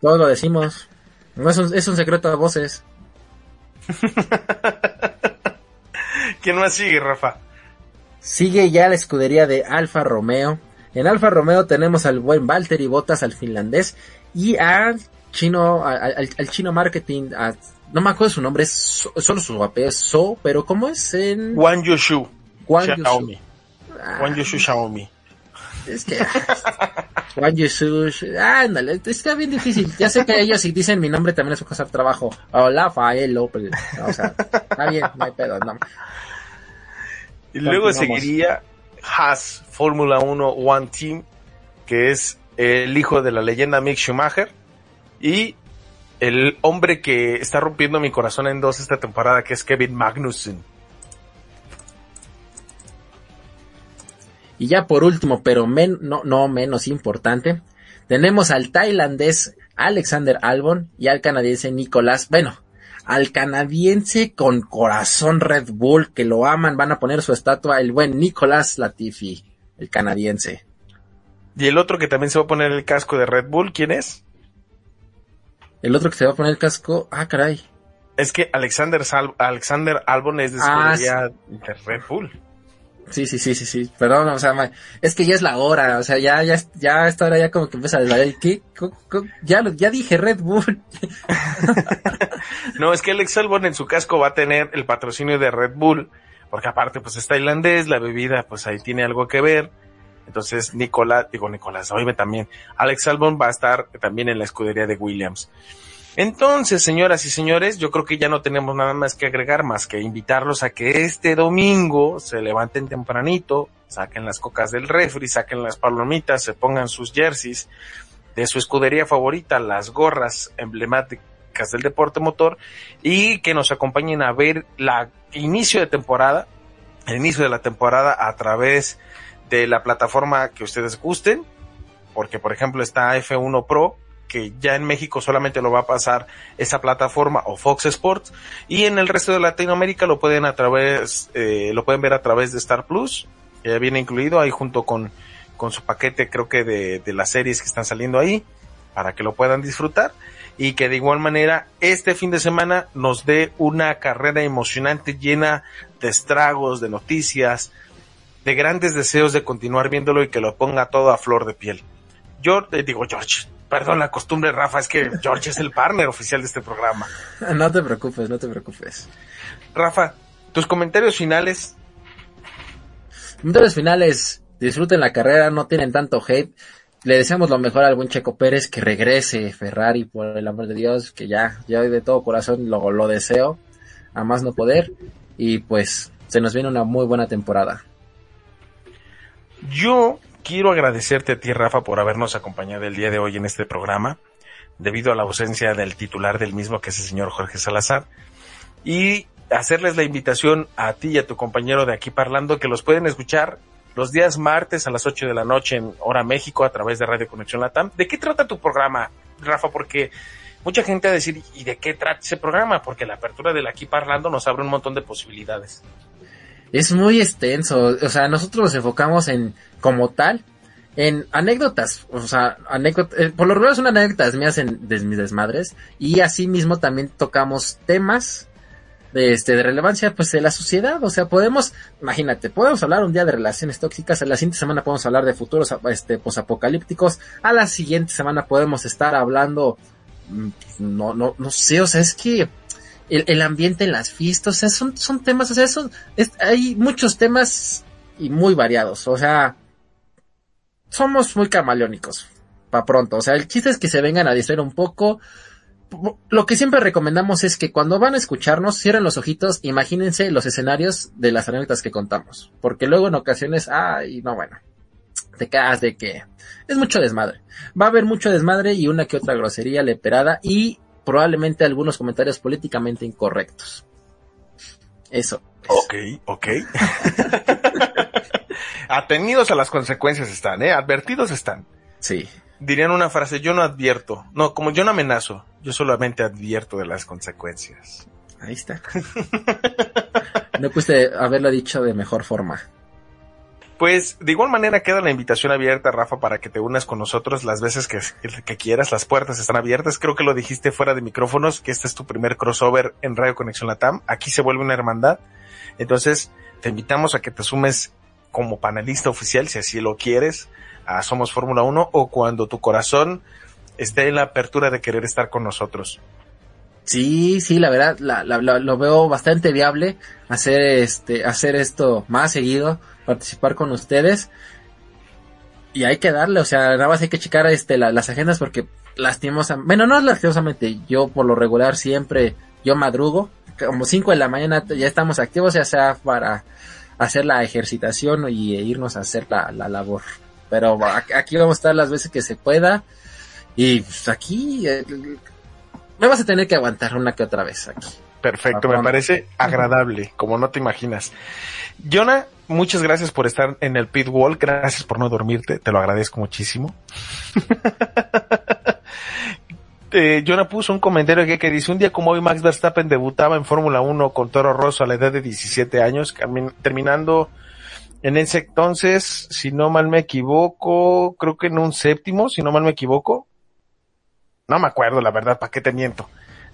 Todos lo decimos, no es un, es un secreto de voces. <laughs> ¿Quién más sigue, Rafa? Sigue ya la escudería de Alfa Romeo. En Alfa Romeo tenemos al buen Valtteri Bottas, al finlandés, y al chino, al, al- al chino marketing, a- no me acuerdo su nombre, es So- solo su apellido es So, pero ¿cómo es en. Guan Yushu? Xiaomi. Ah, Juan Yoshu Xiaomi. Es que <laughs> Juan Yushu, ándale, está bien difícil. Ya sé que ellos si dicen mi nombre también les va a costar trabajo. Hola, Fael López. O sea, está bien, no hay pedo, no. Y luego seguiría Haas Fórmula 1 One Team, que es el hijo de la leyenda Mick Schumacher y el hombre que está rompiendo mi corazón en dos esta temporada, que es Kevin Magnussen. Y ya por último, pero men- no, no menos importante, tenemos al tailandés Alexander Albon y al canadiense Nicolás, bueno, al canadiense con corazón Red Bull, que lo aman, van a poner su estatua, el buen Nicolás Latifi, el canadiense. Y el otro que también se va a poner el casco de Red Bull, ¿quién es? El otro que se va a poner el casco, ah, caray. Es que Alexander, Sal- Alexander Albon es de Ah, de Red Bull. Sí, sí, sí, sí, sí. Perdón, o sea, ma- es que ya es la hora, o sea, ya, ya, ya esta hora ya como que empieza a desvariar. ¿Qué? Ya, lo- ya dije Red Bull. <laughs> No, es que Alex Albon en su casco va a tener el patrocinio de Red Bull, porque aparte pues es tailandés, la bebida pues ahí tiene algo que ver. Entonces Nicolás, digo Nicolás, oíme también, Alex Albon va a estar también en la escudería de Williams. Entonces, señoras y señores, yo creo que ya no tenemos nada más que agregar, más que invitarlos a que este domingo se levanten tempranito, saquen las cocas del refri, saquen las palomitas, se pongan sus jerseys, de su escudería favorita, las gorras emblemáticas del deporte motor, y que nos acompañen a ver la inicio de temporada, el inicio de la temporada a través de la plataforma que ustedes gusten, porque por ejemplo está F1 Pro, que ya en México solamente lo va a pasar esa plataforma o Fox Sports y en el resto de Latinoamérica lo pueden a través eh, lo pueden ver a través de Star Plus que ya viene incluido ahí junto con con su paquete creo que de, de las series que están saliendo ahí para que lo puedan disfrutar y que de igual manera este fin de semana nos dé una carrera emocionante llena de estragos, de noticias, de grandes deseos de continuar viéndolo y que lo ponga todo a flor de piel. Yo te digo, George, perdón la costumbre, Rafa, es que George es el partner oficial de este programa. <laughs> No te preocupes, no te preocupes. Rafa, tus comentarios finales. Comentarios finales, disfruten la carrera, no tienen tanto hate. Le deseamos lo mejor al buen Checo Pérez, que regrese Ferrari, por el amor de Dios, que ya, ya de todo corazón lo, lo deseo, a más no poder. Y pues, se nos viene una muy buena temporada. Yo quiero agradecerte a ti, Rafa, por habernos acompañado el día de hoy en este programa, debido a la ausencia del titular del mismo, que es el señor Jorge Salazar, y hacerles la invitación a ti y a tu compañero de aquí parlando que los pueden escuchar los días martes a las 8 de la noche en Hora México a través de Radio Conexión Latam. ¿De qué trata tu programa, Rafa? Porque mucha gente va a decir, ¿y de qué trata ese programa? Porque la apertura del aquí parlando nos abre un montón de posibilidades. Es muy extenso, o sea, nosotros nos enfocamos en, como tal, en anécdotas, o sea, anécdotas, eh, por lo regular son anécdotas mías en de mis desmadres, y así mismo también tocamos temas de este de relevancia pues de la sociedad, o sea, podemos, imagínate, podemos hablar un día de relaciones tóxicas, a la siguiente semana podemos hablar de futuros este posapocalípticos, a la siguiente semana podemos estar hablando mm, no no no sé, o sea, es que el, ambiente en las fiestas, o sea, son son temas, o sea, son hay muchos temas y muy variados, o sea, somos muy camaleónicos para pronto, o sea, el chiste es que se vengan a distraer un poco, lo que siempre recomendamos es que cuando van a escucharnos, cierren los ojitos, imagínense los escenarios de las anécdotas que contamos. Porque luego en ocasiones, ay, no, bueno, te quedas de que es mucho desmadre. Va a haber mucho desmadre y una que otra grosería leperada y probablemente algunos comentarios políticamente incorrectos. Eso. Ok, ok. <laughs> Atenidos a las consecuencias están, ¿eh? Advertidos están. Sí. Dirían una frase, yo no advierto. No, como yo no amenazo, yo solamente advierto de las consecuencias. Ahí está. <laughs> No puse haberlo dicho de mejor forma. Pues de igual manera queda la invitación abierta, Rafa, para que te unas con nosotros las veces que, quieras. Las puertas están abiertas. Creo que lo dijiste fuera de micrófonos, que este es tu primer crossover en Radio Conexión Latam. Aquí se vuelve una hermandad. Entonces, te invitamos a que te sumes como panelista oficial, si así lo quieres, a Somos Fórmula 1 o cuando tu corazón esté en la apertura de querer estar con nosotros. Sí, sí, la verdad, la, la- la- lo veo bastante viable hacer este, hacer esto más seguido, participar con ustedes. Y hay que darle, o sea, nada más hay que checar este, la- las agendas porque lastimosamente, bueno, no lastimosamente, yo por lo regular siempre, yo madrugo, como 5 de la mañana ya estamos activos, ya sea para hacer la ejercitación y e irnos a hacer la, la labor. Pero aquí vamos a estar las veces que se pueda. Y pues, aquí eh, me vas a tener que aguantar una que otra vez aquí. Perfecto, Ah, me parece agradable, como no te imaginas. Jonah, muchas gracias por estar en el pit wall, gracias por no dormirte, te lo agradezco muchísimo. <laughs> eh, Jonah puso un comentario que dice, un día como hoy Max Verstappen debutaba en Fórmula 1 con Toro Rosso a la edad de 17 años, terminando en ese entonces, si no mal me equivoco, creo que en un séptimo, si no mal me equivoco. No me acuerdo, la verdad, ¿para qué te miento?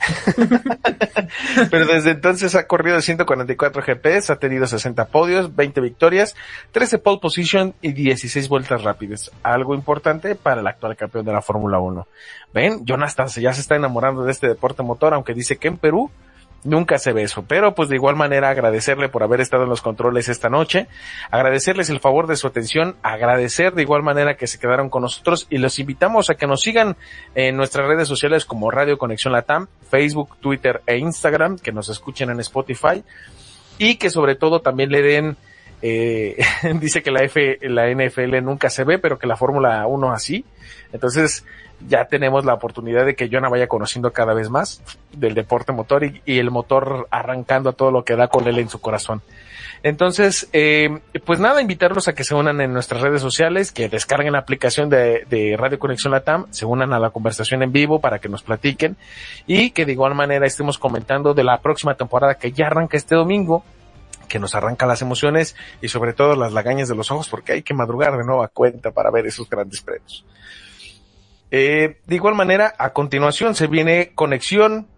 <laughs> Pero desde entonces ha corrido 144 GPs, ha tenido 60 podios, 20 victorias, 13 pole position y 16 vueltas rápidas. Algo importante para el actual campeón de la Fórmula 1. Ven, Jonathan ya se está enamorando de este deporte motor, aunque dice que en Perú nunca se ve eso. Pero pues de igual manera agradecerle por haber estado en los controles esta noche, agradecerles el favor de su atención, agradecer de igual manera que se quedaron con nosotros y los invitamos a que nos sigan en nuestras redes sociales como Radio Conexión Latam, Facebook, Twitter e Instagram, que nos escuchen en Spotify y que sobre todo también le den eh, <laughs> dice que la, F, la NFL nunca se ve, pero que la Fórmula 1 así. Entonces, ya tenemos la oportunidad de que Jonah vaya conociendo cada vez más del deporte motor y, y el motor arrancando a todo lo que da con él en su corazón. Entonces, eh, pues nada, invitarlos a que se unan en nuestras redes sociales, que descarguen la aplicación de, Radio Conexión Latam, se unan a la conversación en vivo para que nos platiquen y que de igual manera estemos comentando de la próxima temporada que ya arranca este domingo que nos arranca las emociones y sobre todo las lagañas de los ojos porque hay que madrugar de nueva cuenta para ver esos grandes premios. Eh, de igual manera, a continuación se viene conexión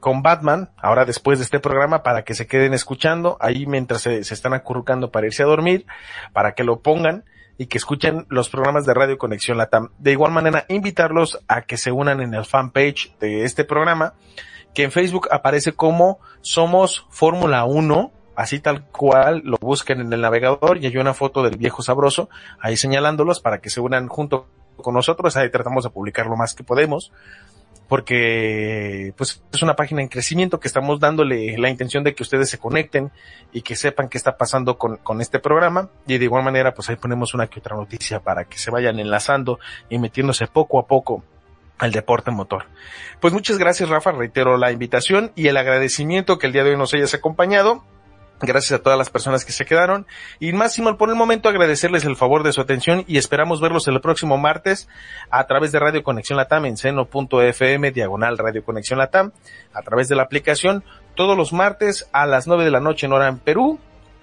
con Batman, ahora después de este programa, para que se queden escuchando ahí mientras se, se, están acurrucando para irse a dormir, para que lo pongan y que escuchen los programas de Radio Conexión Latam. De igual manera, invitarlos a que se unan en el fanpage de este programa, que en Facebook aparece como Somos Fórmula 1, así tal cual lo busquen en el navegador y hay una foto del viejo sabroso ahí señalándolos para que se unan junto con nosotros, ahí tratamos de publicar lo más que podemos porque pues es una página en crecimiento que estamos dándole la intención de que ustedes se conecten y que sepan qué está pasando con, con este programa y de igual manera pues ahí ponemos una que otra noticia para que se vayan enlazando y metiéndose poco a poco al deporte motor. Pues muchas gracias Rafa, reitero la invitación y el agradecimiento que el día de hoy nos hayas acompañado. Gracias a todas las personas que se quedaron. Y máximo por el momento agradecerles el favor de su atención y esperamos verlos el próximo martes a través de Radio Conexión Latam en seno.fm diagonal Radio Conexión Latam a través de la aplicación todos los martes a las 9 de la noche en hora en Perú,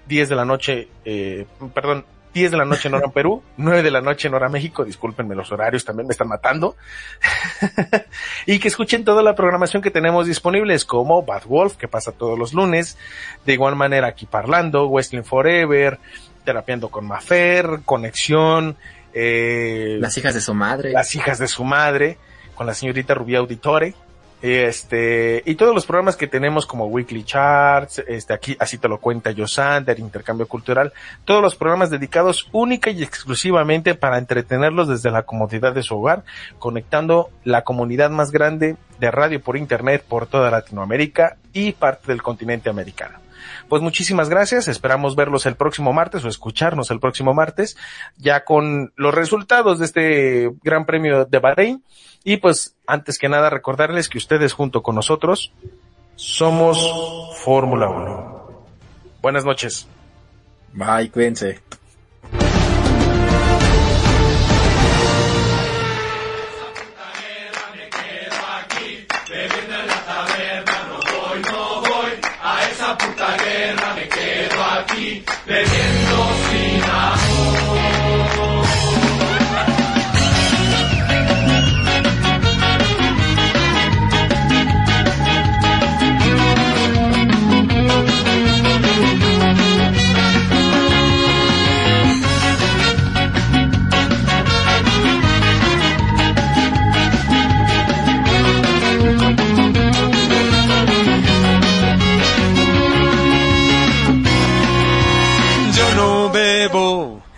10 de la noche, eh, perdón, 10 de la noche en hora en Perú, 9 de la noche en hora México, discúlpenme los horarios, también me están matando. <laughs> y que escuchen toda la programación que tenemos disponibles, como Bad Wolf, que pasa todos los lunes, de igual manera aquí parlando, Wrestling Forever, Terapiando con Mafer, Conexión, eh, Las hijas de su madre. Las hijas de su madre, con la señorita Rubia Auditore, este, y todos los programas que tenemos como Weekly Charts, este, aquí, así te lo cuenta Yosander, Intercambio Cultural, todos los programas dedicados única y exclusivamente para entretenerlos desde la comodidad de su hogar, conectando la comunidad más grande de radio por internet por toda Latinoamérica y parte del continente americano. Pues muchísimas gracias, esperamos verlos el próximo martes o escucharnos el próximo martes, ya con los resultados de este Gran Premio de Bahrein. Y pues, antes que nada, recordarles que ustedes junto con nosotros somos Fórmula 1. Buenas noches. Bye, cuídense. Quedo aquí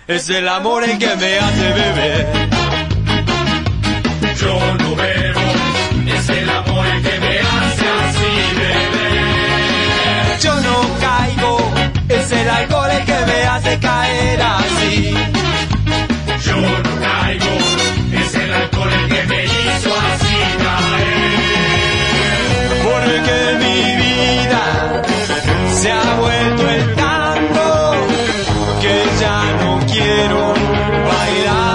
es el amor el que me hace beber. Yo no bebo, es el amor el que me hace así beber. Yo no caigo, es el alcohol el que me hace caer así. Yo no caigo, es el alcohol el que me hizo así caer. Porque mi vida se ha vuelto el light.